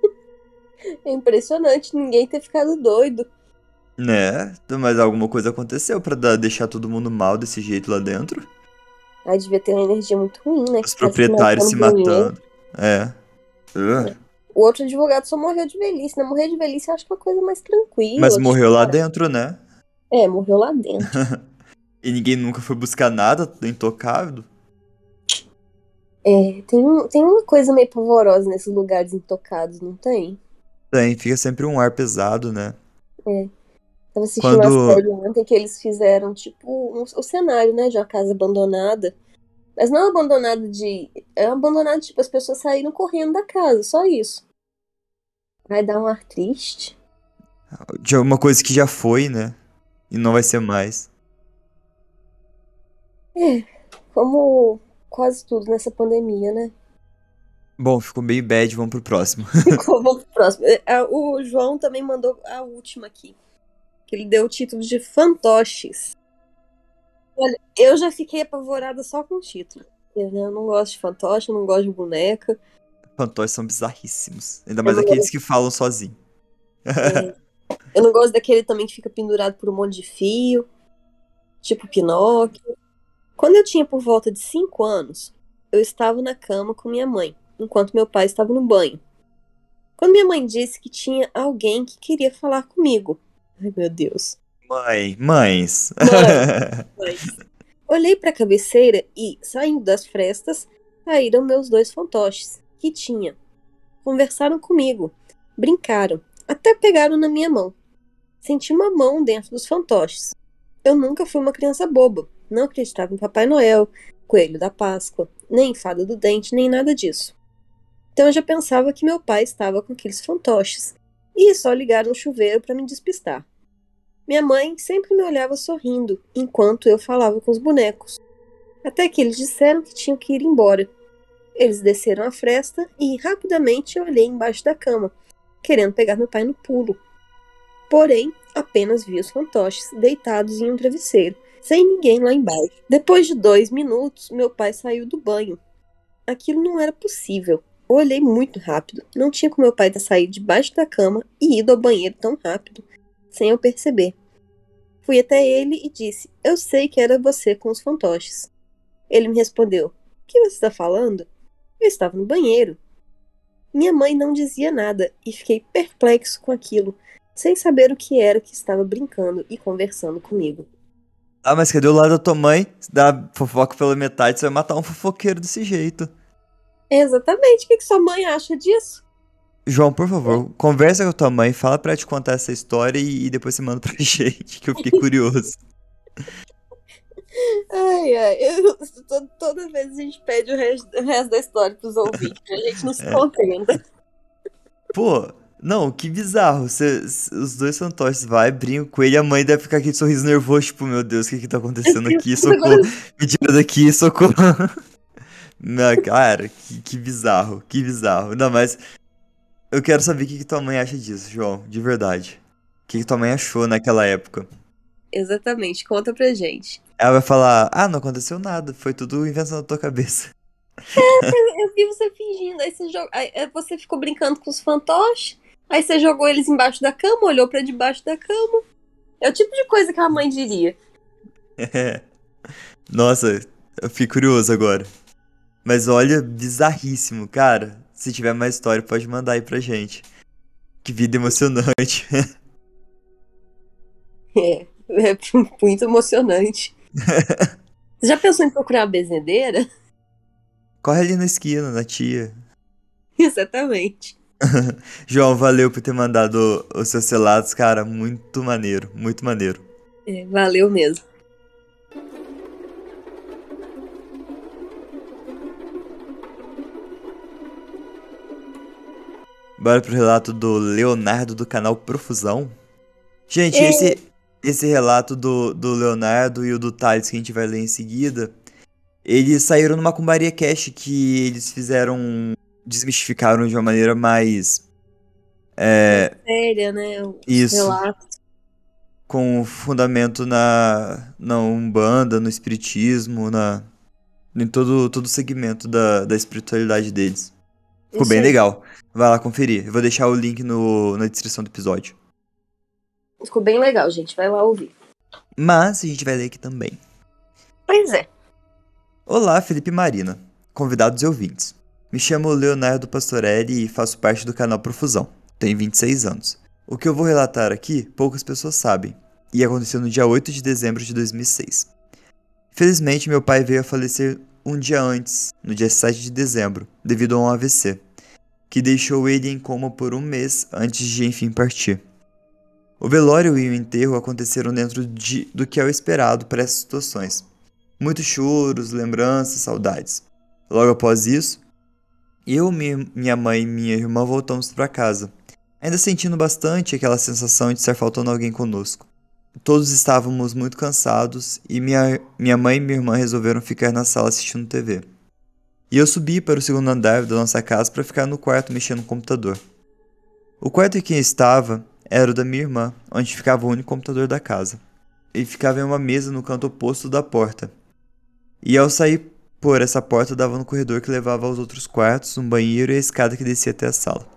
É impressionante ninguém ter ficado doido. Né? Mas alguma coisa aconteceu pra dar- deixar todo mundo mal desse jeito lá dentro. Aí devia ter uma energia muito ruim, né? Os tá proprietários se matando banheiro. matando. É. Ugh. O outro advogado só morreu de velhice, né? Morrer de velhice eu acho que é uma coisa mais tranquila. Mas tipo, morreu lá dentro, né? É, morreu lá dentro. E ninguém nunca foi buscar nada intocável. É, tem, um, tem uma coisa meio pavorosa nesses lugares intocados, não tem? Tem, fica sempre um ar pesado, né? Tava assistindo Quando- uma série ontem que eles fizeram, tipo, um- o cenário, né, de uma casa abandonada. Mas não abandonada de. É abandonada, tipo, as pessoas saíram correndo da casa, só isso. Vai dar um ar triste. De alguma coisa que já foi, né? E não vai ser mais. Como quase tudo nessa pandemia, né? Bom, ficou meio bad, vamos pro próximo. Ficou, Vamos pro próximo. É, O João também mandou a última aqui. Que ele deu o título de Fantoches. Olha, eu já fiquei apavorada só com o título. Eu né, não gosto de fantoche, eu não gosto de boneca. Fantoches são bizarríssimos. Ainda mais aqueles que falam sozinho. É. Eu não gosto daquele também que fica pendurado por um monte de fio. Tipo Pinóquio. Quando eu tinha por volta de 5 anos, eu estava na cama com minha mãe, enquanto meu pai estava no banho. Quando minha mãe disse que tinha alguém que queria falar comigo. Ai, meu Deus. Mãe, mães. Mãe. Olhei para a cabeceira e, saindo das frestas, saíram meus dois fantoches, que tinha. Conversaram comigo, brincaram, até pegaram na minha mão. Senti uma mão dentro dos fantoches. Eu nunca fui uma criança boba, não acreditava em Papai Noel, Coelho da Páscoa, nem em Fada do Dente, nem nada disso. Então eu já pensava que meu pai estava com aqueles fantoches, e só ligaram o chuveiro para me despistar. Minha mãe sempre me olhava sorrindo enquanto eu falava com os bonecos. Até que eles disseram que tinham que ir embora. Eles desceram a fresta e rapidamente eu olhei embaixo da cama, querendo pegar meu pai no pulo. Porém, apenas vi os fantoches deitados em um travesseiro, sem ninguém lá embaixo. Depois de dois minutos, meu pai saiu do banho. Aquilo não era possível. Olhei muito rápido. Não tinha como meu pai ter saído debaixo da cama e ido ao banheiro tão rápido sem eu perceber. Fui até ele e disse: Eu sei que era você com os fantoches. Ele me respondeu: O que você está falando? Eu estava no banheiro. Minha mãe não dizia nada e fiquei perplexo com aquilo, sem saber o que era que estava brincando e conversando comigo. ah, mas cadê o lado da tua mãe? Se dá fofoca pela metade, você vai matar um fofoqueiro desse jeito. Exatamente, o que, que sua mãe acha disso? João, por favor, conversa com a tua mãe, fala pra te contar essa história e, e depois você manda pra gente, que eu fiquei curioso. Ai, ai, eu, to- toda vez a gente pede o resto, o resto da história pros ouvintes, a gente não se É. contenta. Pô, não, que bizarro. Cê- os dois fantoches vai, brincam com ele e a mãe deve ficar aquele sorriso nervoso, tipo, meu Deus, o que que tá acontecendo aqui? Socorro, me tira daqui, socorro. Não, cara, que, que bizarro, que bizarro. Não, mas eu quero saber o que que tua mãe acha disso, João, de verdade. O que que tua mãe achou naquela época? Exatamente, conta pra gente. Ela vai falar, ah, não aconteceu nada, foi tudo invenção da tua cabeça. Eu vi você fingindo, aí você, jog... aí é, você ficou brincando com os fantoches, aí você jogou eles embaixo da cama, olhou pra debaixo da cama. É o tipo de coisa que a mãe diria. É. Nossa, eu fiquei curioso agora. Mas olha, bizarríssimo, cara. Se tiver mais história, pode mandar aí pra gente. Que vida emocionante. É, é muito emocionante. Você já pensou em procurar uma bezendeira? Corre ali na esquina, na tia. Exatamente. João, valeu por ter mandado os seus relatos, cara. Muito maneiro, muito maneiro. É, valeu mesmo. Bora pro relato do Leonardo do canal Profusão. Gente, É. esse, esse relato do, do Leonardo e o do Thales que a gente vai ler em seguida, eles saíram numa Cumbaria Cash que eles fizeram. desmistificaram de uma maneira mais. É, Séria, né? O isso. relato. Com fundamento na, na Umbanda, no Espiritismo, na, em todo, todo o segmento da, da espiritualidade deles. Ficou bem aí. legal. Vai lá conferir. Eu vou deixar o link no, na descrição do episódio. Ficou bem legal, gente. Vai lá ouvir. Mas a gente vai ler aqui também. Pois é. Olá, Felipe Marina, convidados e ouvintes. Me chamo Leonardo Pastorelli e faço parte do canal Profusão. Tenho 26 anos. O que eu vou relatar aqui, poucas pessoas sabem, e aconteceu no dia 8 de dezembro de 2006. Felizmente, meu pai veio a falecer um dia antes, no dia 7 de dezembro, devido a um AVC, que deixou ele em coma por um mês antes de enfim partir. O velório e o enterro aconteceram dentro de, do que é o esperado para essas situações muitos choros, lembranças, saudades. Logo após isso, eu, mi- minha mãe e minha irmã voltamos para casa, ainda sentindo bastante aquela sensação de estar faltando alguém conosco. Todos estávamos muito cansados e minha, minha mãe e minha irmã resolveram ficar na sala assistindo TV. E eu subi para o segundo andar da nossa casa para ficar no quarto mexendo no computador. O quarto em que eu estava era o da minha irmã, onde ficava o único computador da casa. Ele ficava em uma mesa no canto oposto da porta, e ao sair por essa porta dava no corredor que levava aos outros quartos, um banheiro e a escada que descia até a sala.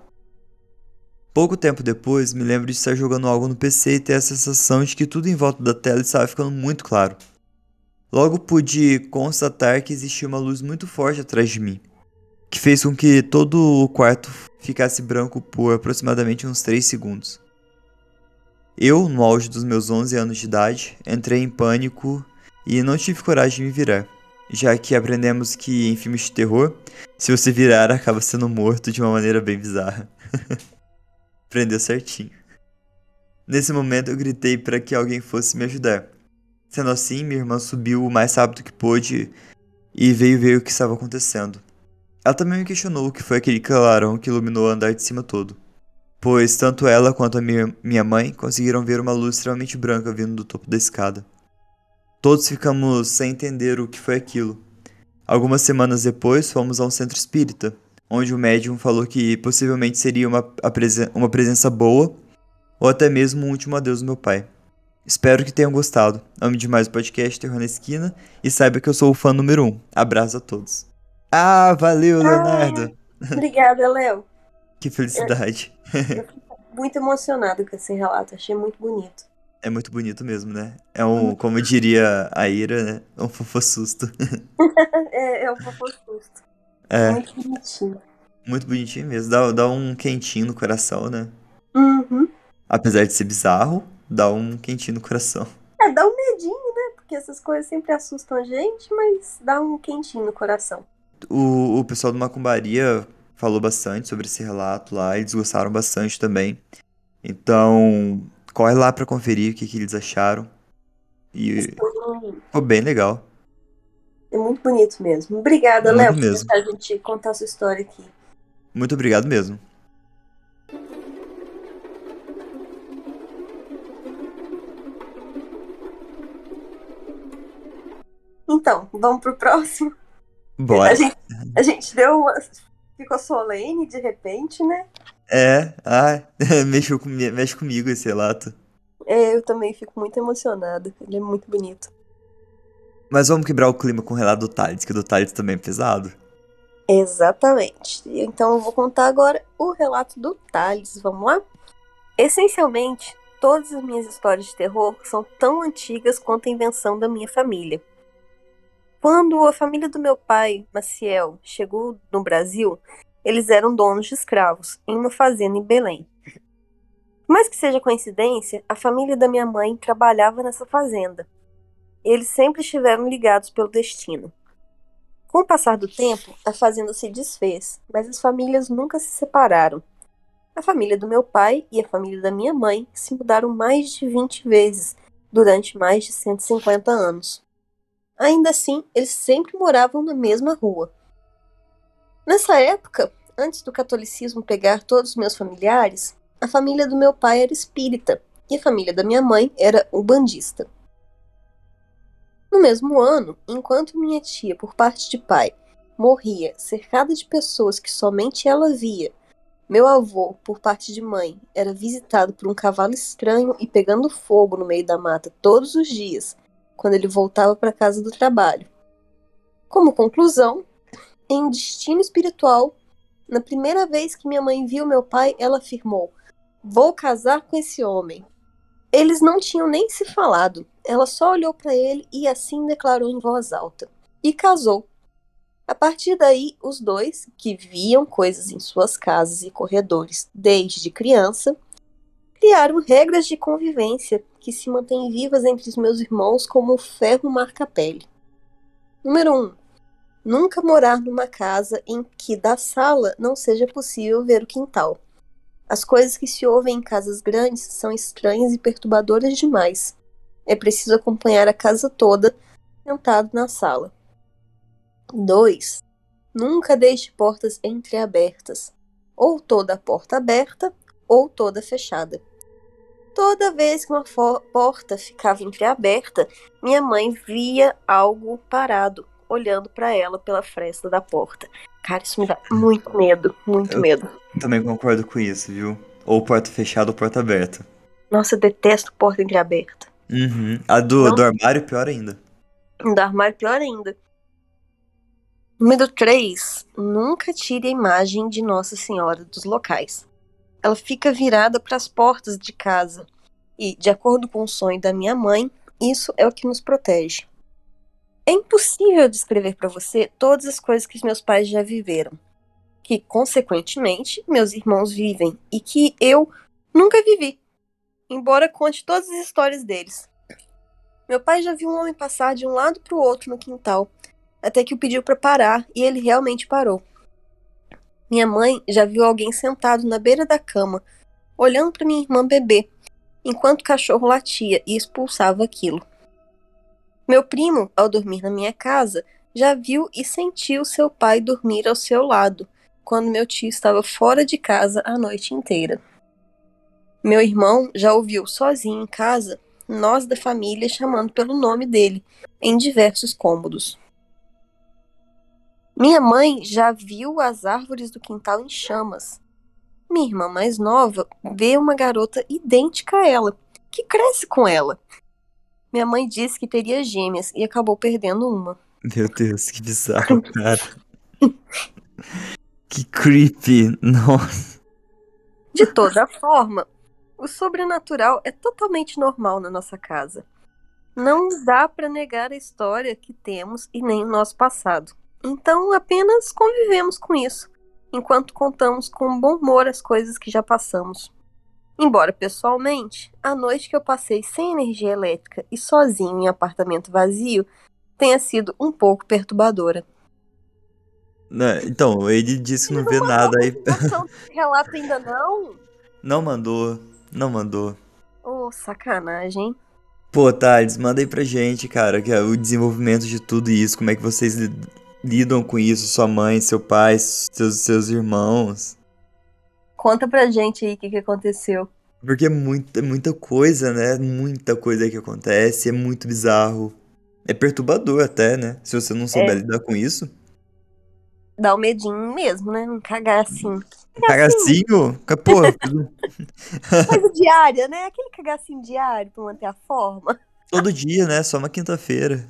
Pouco tempo depois, me lembro de estar jogando algo no PC e ter a sensação de que tudo em volta da tela estava ficando muito claro. Logo pude constatar que existia uma luz muito forte atrás de mim, que fez com que todo o quarto ficasse branco por aproximadamente uns 3 segundos. Eu, no auge dos meus 11 anos de idade, entrei em pânico e não tive coragem de me virar, já que aprendemos que em filmes de terror, se você virar, acaba sendo morto de uma maneira bem bizarra. Prendeu certinho. Nesse momento eu gritei para que alguém fosse me ajudar. Sendo assim, minha irmã subiu o mais rápido que pôde e veio ver o que estava acontecendo. Ela também me questionou o que foi aquele clarão que iluminou o andar de cima todo, pois tanto ela quanto a minha, mãe conseguiram ver uma luz extremamente branca vindo do topo da escada. Todos ficamos sem entender o que foi aquilo. Algumas semanas depois, fomos a um centro espírita, onde o médium falou que possivelmente seria uma, presen- uma presença boa ou até mesmo um último adeus do meu pai. Espero que tenham gostado. Ame demais o podcast Terror na Esquina e saiba que eu sou o fã número um. Abraço a todos. Ah, valeu, Leonardo! Obrigada, Léo. Que felicidade. Muito emocionado com esse relato. Achei muito bonito. É muito bonito mesmo, né? É um, como diria a Ira, né? Um fofo susto. É, é um pouco susto. É, Muito bonitinho. muito bonitinho mesmo. Dá, dá um quentinho no coração, né? Uhum. Apesar de ser bizarro, dá um quentinho no coração. É, dá um medinho, né? Porque essas coisas sempre assustam a gente, mas dá um quentinho no coração. O, o pessoal do Macumbaria falou bastante sobre esse relato lá, eles gostaram bastante também. Então, corre lá pra conferir o que, que eles acharam. E Hum, ficou bem legal. É muito bonito mesmo. Obrigada, Muito Léo, por mesmo. a gente contar a sua história aqui. Muito obrigado mesmo. Então, vamos pro próximo. Bora. A gente, a gente deu uma. Ficou solene de repente, né? É, ah, mexeu com, mexe comigo esse relato. É, eu também fico muito emocionada. Ele é muito bonito. Mas vamos quebrar o clima com o relato do Thales, que o do Thales também é pesado. Exatamente. Então eu vou contar agora o relato do Thales. Vamos lá? Essencialmente, todas as minhas histórias de terror são tão antigas quanto a invenção da minha família. Quando a família do meu pai, Maciel, chegou no Brasil, eles eram donos de escravos em uma fazenda em Belém. Mais que seja coincidência, a família da minha mãe trabalhava nessa fazenda. Eles sempre estiveram ligados pelo destino. Com o passar do tempo, a fazenda se desfez, mas as famílias nunca se separaram. A família do meu pai e a família da minha mãe se mudaram mais de 20 vezes durante mais de 150 anos. Ainda assim, eles sempre moravam na mesma rua. Nessa época, antes do catolicismo pegar todos os meus familiares, a família do meu pai era espírita e a família da minha mãe era ubandista. No mesmo ano, enquanto minha tia, por parte de pai, morria cercada de pessoas que somente ela via, meu avô, por parte de mãe, era visitado por um cavalo estranho e pegando fogo no meio da mata todos os dias, quando ele voltava para casa do trabalho. Como conclusão, em destino espiritual, na primeira vez que minha mãe viu meu pai, ela afirmou: Vou casar com esse homem. Eles não tinham nem se falado. Ela só olhou para ele e assim declarou em voz alta. E casou. A partir daí, os dois, que viam coisas em suas casas e corredores desde criança, criaram regras de convivência que se mantêm vivas entre os meus irmãos como o ferro marca-pele. Número 1. Um, nunca morar numa casa em que da sala não seja possível ver o quintal. As coisas que se ouvem em casas grandes são estranhas e perturbadoras demais. É preciso acompanhar a casa toda sentado na sala. 2. Nunca deixe portas entreabertas, ou toda a porta aberta, ou toda fechada. Toda vez que uma porta ficava entreaberta, minha mãe via algo parado, olhando para ela pela fresta da porta. Cara, isso me dá muito medo, muito Eu medo. Também concordo com isso, viu? Ou porta fechada ou porta aberta. Nossa, eu detesto porta entreaberta. Uhum. A do, Não. do armário, pior ainda. Do armário, pior ainda. Número 3. Nunca tire a imagem de Nossa Senhora dos locais. Ela fica virada para as portas de casa. E, de acordo com o sonho da minha mãe, isso é o que nos protege. É impossível descrever para você todas as coisas que meus pais já viveram, que, consequentemente, meus irmãos vivem e que eu nunca vivi, embora conte todas as histórias deles. Meu pai já viu um homem passar de um lado para o outro no quintal, até que o pediu para parar e ele realmente parou. Minha mãe já viu alguém sentado na beira da cama, olhando para minha irmã bebê, enquanto o cachorro latia e expulsava aquilo. Meu primo, ao dormir na minha casa, já viu e sentiu seu pai dormir ao seu lado, quando meu tio estava fora de casa a noite inteira. Meu irmão já ouviu sozinho em casa nós da família chamando pelo nome dele, em diversos cômodos. Minha mãe já viu as árvores do quintal em chamas. Minha irmã mais nova vê uma garota idêntica a ela, que cresce com ela. Minha mãe disse que teria gêmeas e acabou perdendo uma. Meu Deus, que bizarro, cara. que creepy. Nossa. De toda forma, o sobrenatural é totalmente normal na nossa casa. Não dá para negar a história que temos e nem o nosso passado. Então apenas convivemos com isso, enquanto contamos com bom humor as coisas que já passamos. Embora pessoalmente, a noite que eu passei sem energia elétrica e sozinho em apartamento vazio tenha sido um pouco perturbadora. Né, Então, ele disse que não vê nada aí. Não relato ainda não? Não mandou. Não mandou. Ô, sacanagem. Pô, Thales, manda aí pra gente, cara, que é o desenvolvimento de tudo isso, como é que vocês li- lidam com isso, sua mãe, seu pai, seus, seus irmãos. Conta pra gente aí o que, que aconteceu. Porque é muita, muita coisa, né? Muita coisa que acontece, é muito bizarro. É perturbador até, né? Se você não souber É. lidar com isso. Dá o medinho mesmo, né? Não cagar assim. Cagacinho? Ca- Porra, Coisa diária, né? Aquele cagacinho diário pra manter a forma. todo dia, né? Só uma quinta-feira.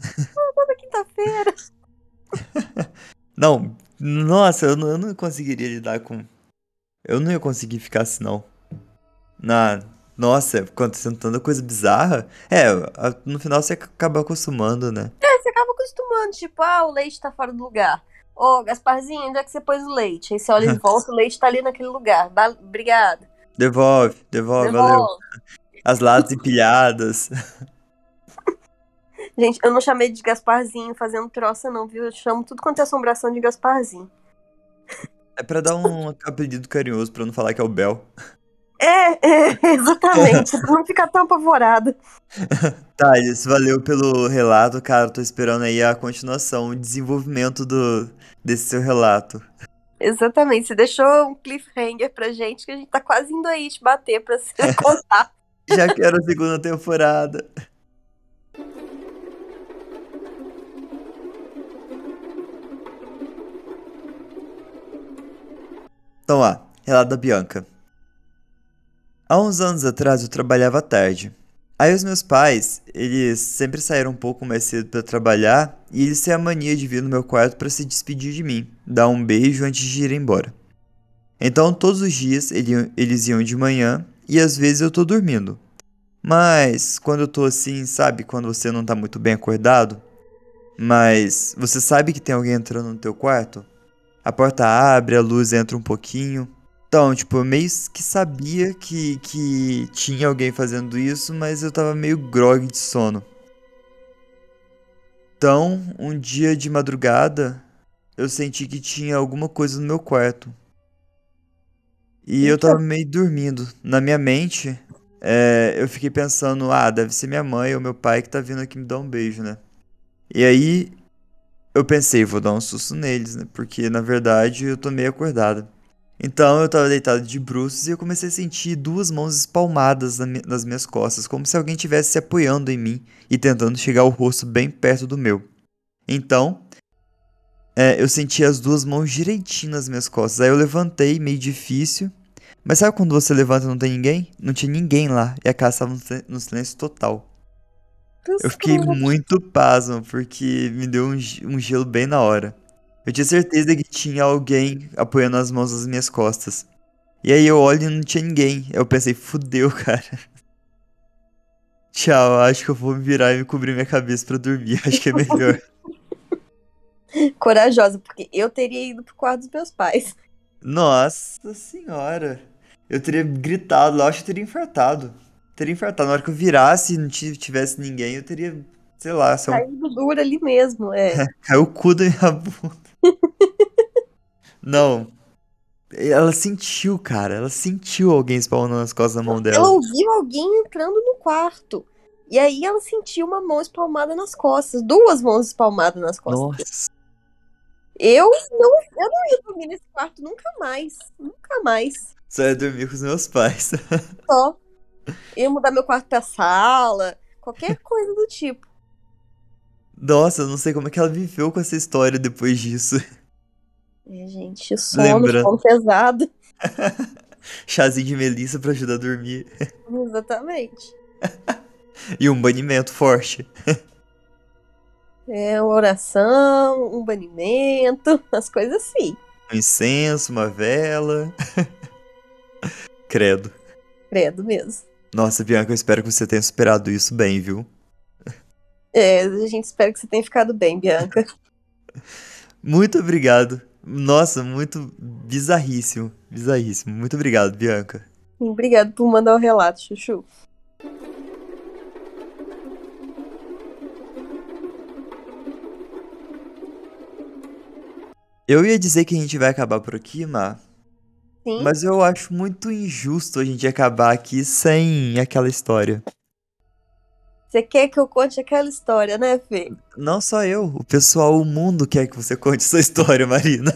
Toda quinta-feira. Não, nossa, eu não, eu não conseguiria lidar com. Eu não ia conseguir ficar assim, não. Na, nossa, acontecendo tanta coisa bizarra. É, no final você acaba acostumando, né? É, você acaba acostumando, tipo, ah, o leite tá fora do lugar. Ô, Gasparzinho, onde é que você pôs o leite? Aí você olha em volta, o leite tá ali naquele lugar. Obrigada. Devolve, devolve, valeu. Devolve. As latas empilhadas. Gente, eu não chamei de Gasparzinho fazendo troça, não, viu? Eu chamo tudo quanto é assombração de Gasparzinho. É pra dar um apelido carinhoso pra não falar que é o Bel. É, é, exatamente. pra não ficar tão apavorada. Thales, valeu pelo relato, cara. Tô esperando aí a continuação, o desenvolvimento do, desse seu relato. Exatamente. Você deixou um cliffhanger pra gente que a gente tá quase indo aí te bater pra se contar. Já quero a segunda temporada. Então lá, relato da Bianca. Há uns anos atrás eu trabalhava tarde. Aí os meus pais, eles sempre saíram um pouco mais cedo para trabalhar e eles têm a mania de vir no meu quarto para se despedir de mim, dar um beijo antes de ir embora. Então todos os dias ele- eles iam de manhã e às vezes eu tô dormindo. Mas quando eu tô assim, sabe, quando você não tá muito bem acordado, mas você sabe que tem alguém entrando no teu quarto? A porta abre, a luz entra um pouquinho. Então, tipo, eu meio que sabia que, que tinha alguém fazendo isso, mas eu tava meio grog de sono. Então, um dia de madrugada, eu senti que tinha alguma coisa no meu quarto. E eu Eita. tava meio dormindo. Na minha mente, é, eu fiquei pensando, ah, deve ser minha mãe ou meu pai que tá vindo aqui me dar um beijo, né? E aí, eu pensei, vou dar um susto neles, né? Porque, na verdade, eu tô meio acordado. Então, eu tava deitado de bruços e eu comecei a sentir duas mãos espalmadas nas minhas costas, como se alguém estivesse se apoiando em mim e tentando chegar o rosto bem perto do meu. Então, é, eu senti as duas mãos direitinho nas minhas costas. Aí eu levantei, meio difícil. Mas sabe quando você levanta e não tem ninguém? Não tinha ninguém lá. E a casa sil- no silêncio total. Eu fiquei muito pasmo, porque me deu um, um gelo bem na hora. Eu tinha certeza que tinha alguém apoiando as mãos nas minhas costas. E aí eu olho e não tinha ninguém. Eu pensei, fudeu, cara. Tchau, acho que eu vou me virar e me cobrir minha cabeça pra dormir. Acho que é melhor. Corajosa, porque eu teria ido pro quarto dos meus pais. Nossa senhora. Eu teria gritado lá, eu acho que eu teria infartado. Teria infartado. Na hora que eu virasse e não ti- tivesse ninguém, eu teria, sei lá, só Caindo duro ali mesmo, é. Caiu o cu da minha bunda. Não. Ela sentiu, cara. Ela sentiu alguém spawnando nas costas da mão Ela dela. ouviu alguém entrando no quarto. E aí ela sentiu uma mão espalmada nas costas. Duas mãos espalmadas nas costas. Nossa. Eu não, eu não ia dormir nesse quarto nunca mais. Nunca mais. Só ia dormir com os meus pais. Só. Ia mudar meu quarto pra sala. Qualquer coisa do tipo. Nossa, eu não sei como é que ela viveu com essa história depois disso. É, gente, sono, Lembra. sono pesado. Chazinho de melissa pra ajudar a dormir. Exatamente. E um banimento forte. É uma oração, um banimento, as coisas assim. Um incenso, uma vela. Credo. Credo mesmo. Nossa, Bianca, eu espero que você tenha superado isso bem, viu? É, a gente espera que você tenha ficado bem, Bianca. Muito obrigado. Nossa, muito bizarríssimo. Bizarríssimo. Muito obrigado, Bianca. Obrigado por mandar o relato, Chuchu. Eu ia dizer que a gente vai acabar por aqui, Má, Sim. mas eu acho muito injusto a gente acabar aqui sem aquela história. Você quer que eu conte aquela história, né, Fê? Não só eu, o pessoal, o mundo quer que você conte essa história, Marina.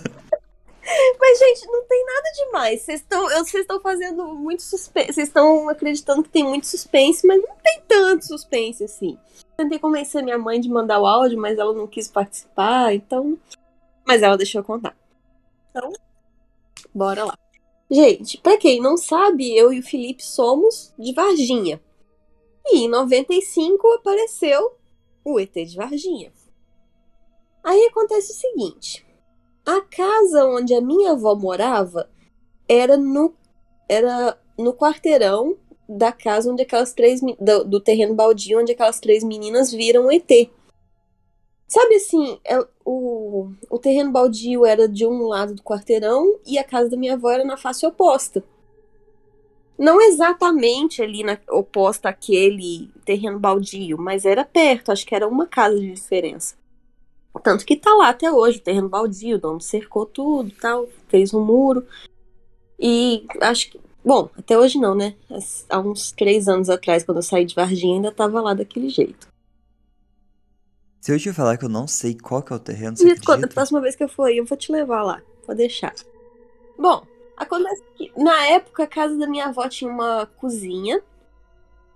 Mas, gente, não tem nada demais. Vocês estão vocês estão fazendo muito suspense. Vocês estão acreditando que tem muito suspense, mas não tem tanto suspense assim. Tentei convencer minha mãe de mandar o áudio, mas ela não quis participar, então. Mas ela deixou eu contar. Então, bora lá. Gente, pra quem não sabe, eu e o Felipe somos de Varginha. E em 95 apareceu o ET de Varginha. Aí acontece o seguinte: a casa onde a minha avó morava era no, era no quarteirão da casa onde aquelas três. Do, do terreno baldio onde aquelas três meninas viram o ET. Sabe assim, é- o, o terreno baldio era de um lado do quarteirão e a casa da minha avó era na face oposta. Não exatamente ali na, oposta àquele terreno baldio, mas era perto, acho que era uma casa de diferença. Tanto que tá lá até hoje, o terreno baldio, o dono cercou tudo tal, fez um muro. E acho que. Bom, até hoje não, né? Há uns três anos atrás, quando eu saí de Varginha, ainda tava lá daquele jeito. Se eu te falar que eu não sei qual que é o terreno, você E quando, a acredita? próxima vez que eu for aí, eu vou te levar lá. Vou deixar. Bom, acontece que na época a casa da minha avó tinha uma cozinha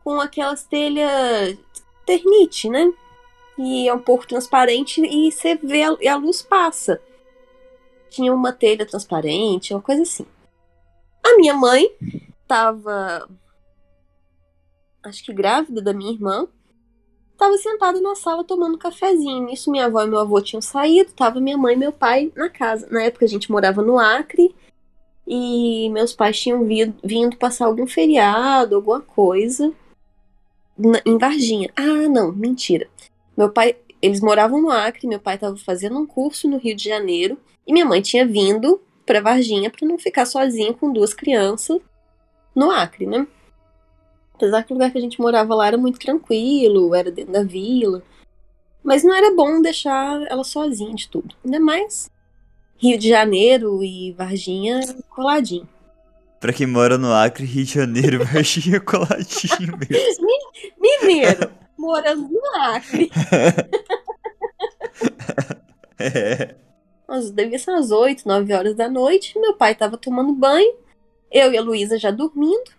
com aquelas telhas ternite, né? E é um pouco transparente e você vê a, e a luz passa. Tinha uma telha transparente, uma coisa assim. A minha mãe tava. Acho que grávida da minha irmã. Tava sentada na sala tomando um cafezinho. Nisso minha avó e meu avô tinham saído, tava minha mãe e meu pai na casa. Na época a gente morava no Acre e meus pais tinham vindo, vindo passar algum feriado, alguma coisa em Varginha. Ah, não, mentira. Meu pai, eles moravam no Acre, meu pai tava fazendo um curso no Rio de Janeiro e minha mãe tinha vindo pra Varginha pra não ficar sozinha com duas crianças no Acre, né? Apesar que o lugar que a gente morava lá era muito tranquilo, era dentro da vila. Mas não era bom deixar ela sozinha de tudo. Ainda mais Rio de Janeiro e Varginha coladinho. Pra quem mora no Acre, Rio de Janeiro, Varginha coladinho mesmo. Mineiro, morando no Acre. É. Mas devia ser umas 8, 9 horas da noite. Meu pai tava tomando banho. Eu e a Luísa já dormindo.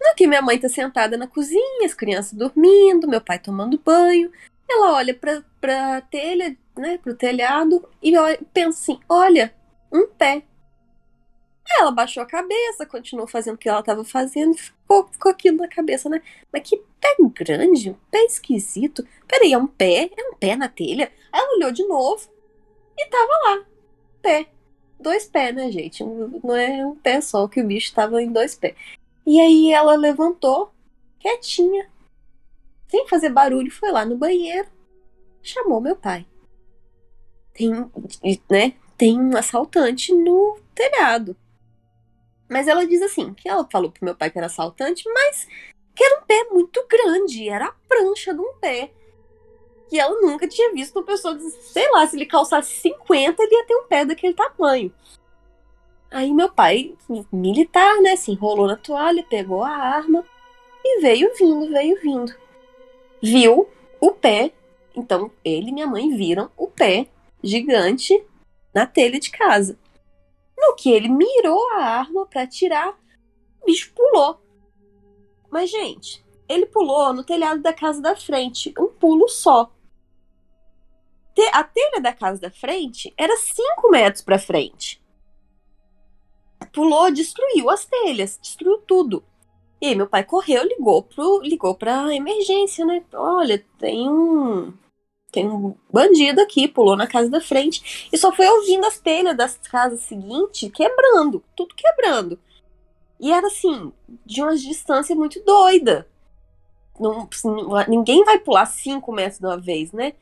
No que minha mãe tá sentada na cozinha, as crianças dormindo, meu pai tomando banho. Ela olha pra, pra telha, né, pro telhado e olha- pensa assim: olha, um pé. Aí ela baixou a cabeça, continuou fazendo o que ela tava fazendo e ficou, ficou aquilo na cabeça, né? Mas que pé grande, um pé esquisito. Peraí, é um pé? É um pé na telha? Aí ela olhou de novo e tava lá, pé. Dois pés, né, gente? Não é um pé só, que o bicho tava em dois pés. E aí ela levantou, quietinha, sem fazer barulho, foi lá no banheiro, chamou meu pai. Tem, né, tem um assaltante no telhado. Mas ela diz assim, que ela falou pro meu pai que era assaltante, mas que era um pé muito grande, era a prancha de um pé. Que ela nunca tinha visto uma pessoa, sei lá, se ele calçasse 50, ele ia ter um pé daquele tamanho. Aí meu pai, militar, né, se enrolou na toalha, pegou a arma e veio vindo, veio vindo. Viu o pé, então ele e minha mãe viram o pé gigante na telha de casa. No que ele mirou a arma pra atirar, o bicho pulou. Mas, gente, ele pulou no telhado da casa da frente, um pulo só. A telha da casa da frente era 5 metros pra frente. Pulou, destruiu as telhas, destruiu tudo. E aí meu pai correu, ligou pro, ligou pra emergência, né? Olha, tem um tem um bandido aqui, pulou na casa da frente e só foi ouvindo as telhas das casas seguintes quebrando, tudo quebrando. E era assim, de uma distância muito doida. Não, ninguém vai pular 5 metros de uma vez, né?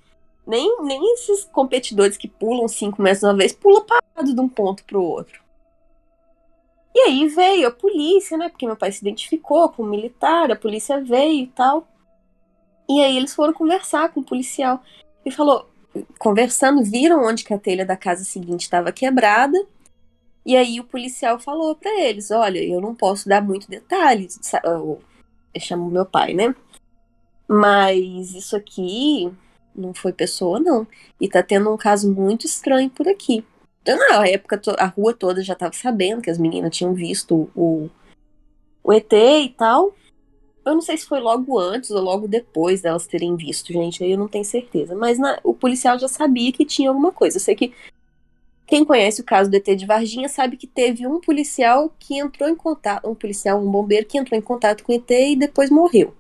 Nem, nem esses competidores que pulam 5 metros de uma vez pulam parado de um ponto pro outro. E aí veio a polícia, né? Porque meu pai se identificou como militar, a polícia veio e tal. E aí eles foram conversar com o policial. E falou, conversando, viram onde que a telha da casa seguinte estava quebrada. E aí o policial falou para eles, olha, eu não posso dar muito detalhes. eu chamo meu pai, né? Mas isso aqui não foi pessoa, não. E tá tendo um caso muito estranho por aqui. Na época, a rua toda já tava sabendo que as meninas tinham visto o, o ET e tal. Eu não sei se foi logo antes ou logo depois delas terem visto, gente. Aí eu não tenho certeza. Mas na- o policial já sabia que tinha alguma coisa. Eu sei que quem conhece o caso do ET de Varginha sabe que teve um policial que entrou em contato, um policial, um bombeiro que entrou em contato com o ET e depois morreu.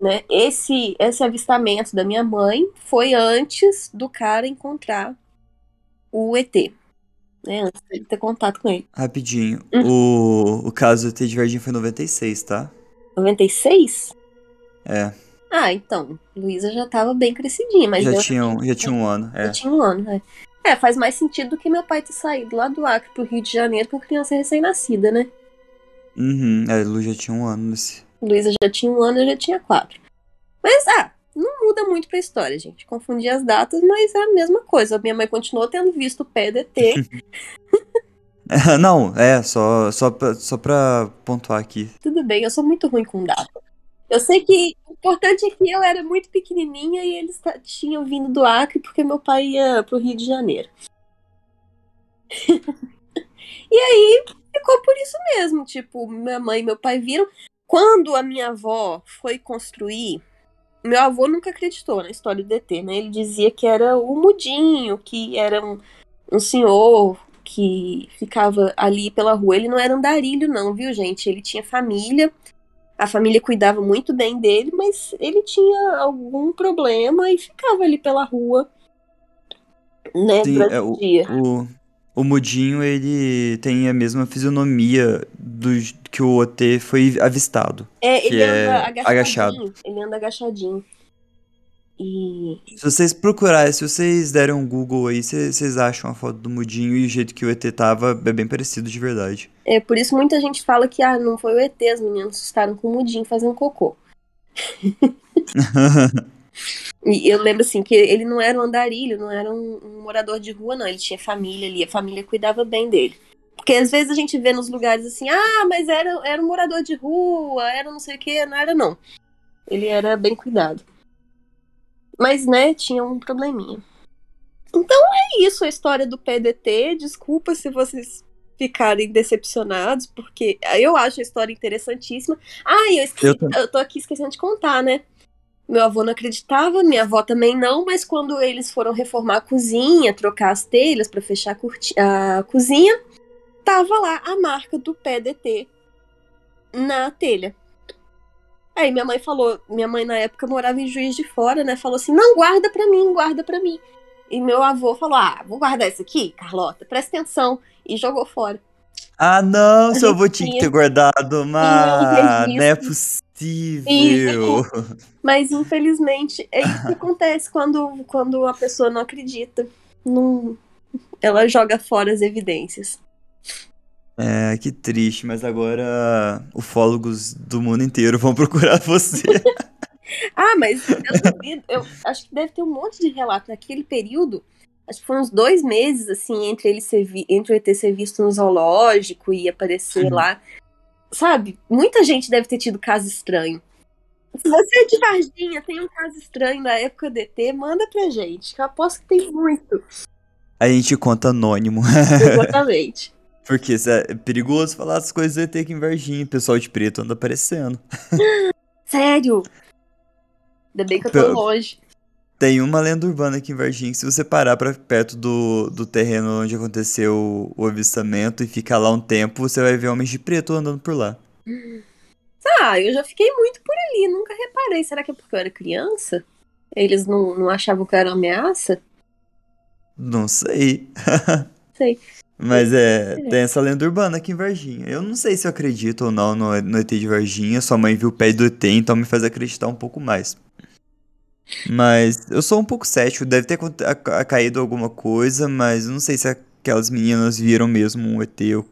Né? Esse, esse avistamento da minha mãe foi antes do cara encontrar o ET. Né? Antes de ter contato com ele. Rapidinho. Uhum. O, o caso do ET de Varginha foi em 96, tá? 96? É. Ah, então, Luísa já tava bem crescidinha, mas já, tinha, um- já tinha um ano. É. já tinha um ano, né? É, faz mais sentido do que meu pai ter saído lá do Acre pro Rio de Janeiro com criança recém-nascida, né? Uhum, é, Lu já tinha um ano nesse. Luísa já tinha um ano, eu já tinha quatro. Mas, ah, não muda muito pra história, gente. Confundi as datas, mas é a mesma coisa. Minha mãe continuou tendo visto o PDT. Não, é, só, só, pra, só pra pontuar aqui. Tudo bem, eu sou muito ruim com data. Eu sei que o importante é que eu era muito pequenininha e eles tinham vindo do Acre porque meu pai ia pro Rio de Janeiro. e aí ficou por isso mesmo. Tipo, minha mãe e meu pai viram. Quando a minha avó foi construir, meu avô nunca acreditou na história do DT, né? Ele dizia que era o Mudinho, que era um, um senhor que ficava ali pela rua. Ele não era andarilho, não, viu, gente? Ele tinha família. A família cuidava muito bem dele, mas ele tinha algum problema e ficava ali pela rua, né, Sim, durante é, o o, dia. o, o Mudinho, ele tem a mesma fisionomia do, que o OT foi avistado. É, ele é anda agachadinho. agachado. Ele anda agachadinho. E Se vocês procurarem, se vocês derem um Google aí, vocês vocês acham a foto do Mudinho e o jeito que o ET tava é bem parecido de verdade. é por isso muita gente fala que ah, não foi o ET, as meninas assustaram com o mudinho fazendo cocô. E eu lembro assim que ele não era um andarilho, não era um, um morador de rua, não. Ele tinha família ali, a família cuidava bem dele. Porque às vezes a gente vê nos lugares assim, ah, mas era, era um morador de rua, era não sei o que, não era não. Ele era bem cuidado. Mas, né, tinha um probleminha. Então é isso a história do PDT. Desculpa se vocês ficarem decepcionados, porque eu acho a história interessantíssima. Ah, eu, esqueci, Eu também. eu tô aqui esquecendo de contar, né? Meu avô não acreditava, minha avó também não, mas quando eles foram reformar a cozinha, trocar as telhas para fechar a, a cozinha, tava lá a marca do PDT na telha. Aí minha mãe falou, minha mãe na época morava em Juiz de Fora, né? Falou assim: "Não guarda pra mim, guarda pra mim". E meu avô falou: "Ah, vou guardar isso aqui, Carlota, presta atenção" e jogou fora. Ah, não, seu avô tinha que ter guardado, mas não é possível. Mas infelizmente é isso que acontece quando, quando a pessoa não acredita. Não, ela joga fora as evidências. É, que triste, mas agora ufólogos do mundo inteiro vão procurar você. Ah, mas eu duvido, eu acho que deve ter um monte de relato naquele período. Acho que foram uns dois meses, assim, entre ele ser vi- entre o ET ser visto no zoológico e aparecer Sim. lá. Sabe? Muita gente deve ter tido caso estranho. Se você é de Varginha, tem um caso estranho na época do ET, manda pra gente, que eu aposto que tem muito. A gente conta anônimo. Exatamente. Porque isso é perigoso falar as coisas do ET aqui em Varginha. O pessoal de preto anda aparecendo. Sério? Ainda bem que eu tô longe. Tem uma lenda urbana aqui em Varginha que se você parar pra perto do, do terreno onde aconteceu o avistamento e ficar lá um tempo, você vai ver homens de preto andando por lá. Ah, eu já fiquei muito por ali, nunca reparei. Será que é porque eu era criança? Eles não, não achavam que era uma ameaça? Não sei. Sei. Mas é, É. tem essa lenda urbana aqui em Varginha. Eu não sei se eu acredito ou não no, no ET de Varginha. Sua mãe viu o pé do ET, então me faz acreditar um pouco mais. Mas eu sou um pouco cético. Deve ter caído alguma coisa, mas não sei se aquelas meninas viram mesmo um ET. Eu,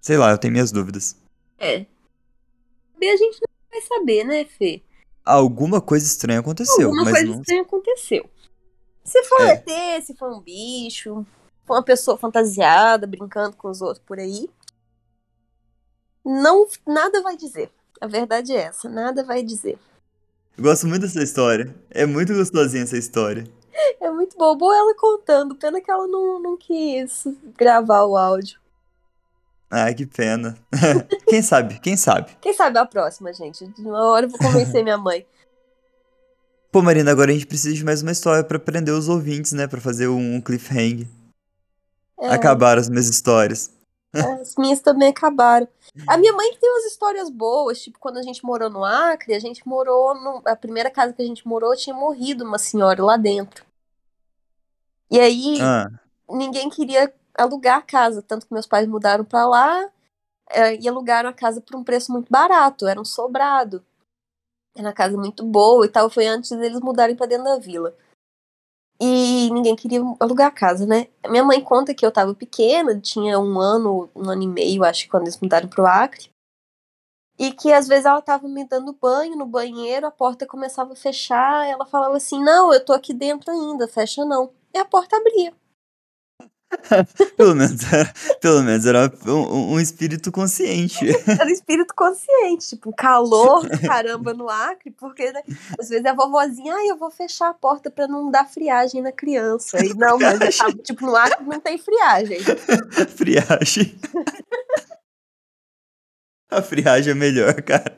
sei lá, eu tenho minhas dúvidas. É. E a gente não vai saber, né, Fê? Alguma coisa estranha aconteceu, Alguma mas coisa não. estranha aconteceu. Se for um É. ET, se for um bicho, for uma pessoa fantasiada, brincando com os outros por aí, não, nada vai dizer. A verdade é essa, nada vai dizer. Eu gosto muito dessa história. É muito gostosinha essa história. É muito bom. Boa ela contando, pena que ela não, não quis gravar o áudio. Ai, que pena. quem sabe? Quem sabe? Quem sabe a próxima, gente? De uma hora eu vou convencer minha mãe. Pô, Marina, agora a gente precisa de mais uma história pra prender os ouvintes, né? Pra fazer um cliffhanger. É, Acabaram as minhas histórias. As minhas também acabaram. A minha mãe tem umas histórias boas, tipo, quando a gente morou no Acre, a gente morou no... A primeira casa que a gente morou tinha morrido uma senhora lá dentro. E aí, Ah, ninguém queria alugar a casa, tanto que meus pais mudaram pra lá é, e alugaram a casa por um preço muito barato, era um sobrado. Era uma casa muito boa e tal. Foi antes deles mudarem pra dentro da vila. E ninguém queria alugar a casa, né? Minha mãe conta que eu tava pequena, tinha um ano, um ano e meio, acho quando eles mudaram pro Acre. E que às vezes ela tava me dando banho no banheiro, a porta começava a fechar, ela falava assim: Não, eu tô aqui dentro ainda, fecha não. E a porta abria. pelo, menos era, pelo menos era um, um espírito consciente. Era um espírito consciente, tipo, calor do caramba no Acre, porque né, às vezes a vovozinha, ah, eu vou fechar a porta pra não dar friagem na criança. E não, mas eu tipo, no Acre não tem friagem. friagem. A friagem é melhor, cara.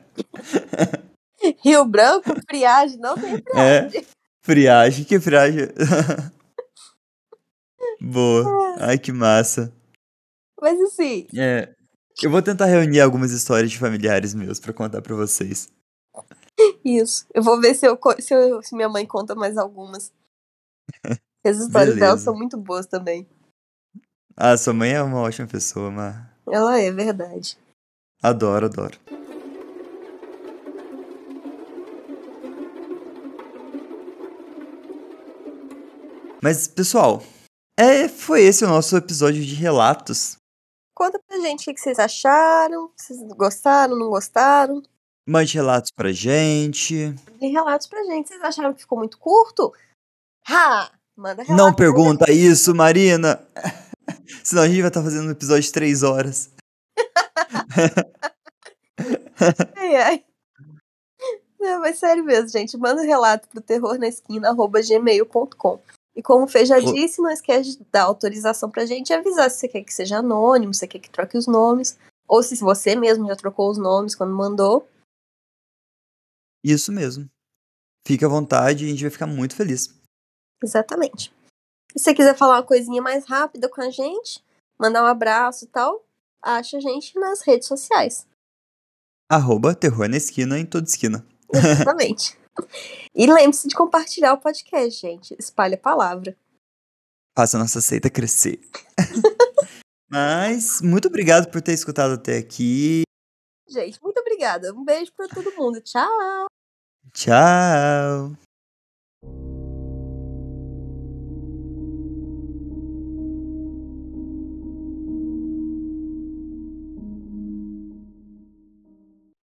Rio Branco, friagem, não tem friagem. É, friagem, que friagem. Boa. Ai, que massa. Mas assim. É. Eu vou tentar reunir algumas histórias de familiares meus para contar para vocês. Isso. Eu vou ver se, eu, se, eu, se minha mãe conta mais algumas. As histórias dela são muito boas também. Ah, sua mãe é uma ótima pessoa, mas. Ela é, verdade. Adoro, adoro. Mas, pessoal, é, foi esse o nosso episódio de relatos. Conta pra gente o que vocês acharam, vocês gostaram, não gostaram. Mande relatos pra gente. Mande relatos pra gente. Vocês acharam que ficou muito curto? Ha! Manda relatos. Não pergunta isso, Marina. Senão a gente vai estar tá fazendo um episódio de três horas. ai, ai. Não, mas sério mesmo, gente. Manda um relato pro terrornaesquina.gmail.com. E como o Fê já disse, não esquece de dar autorização pra gente e avisar se você quer que seja anônimo, se você quer que troque os nomes, ou se você mesmo já trocou os nomes quando mandou. Isso mesmo. Fique à vontade e a gente vai ficar muito feliz. Exatamente. E se você quiser falar uma coisinha mais rápida com a gente, mandar um abraço e tal, acha a gente nas redes sociais. Arroba Terror na Esquina em toda esquina. Exatamente. E lembre-se de compartilhar o podcast, gente. Espalhe a palavra. Faça a nossa seita crescer. Mas, muito obrigado por ter escutado até aqui. Gente, muito obrigada. Um beijo para todo mundo. Tchau. Tchau.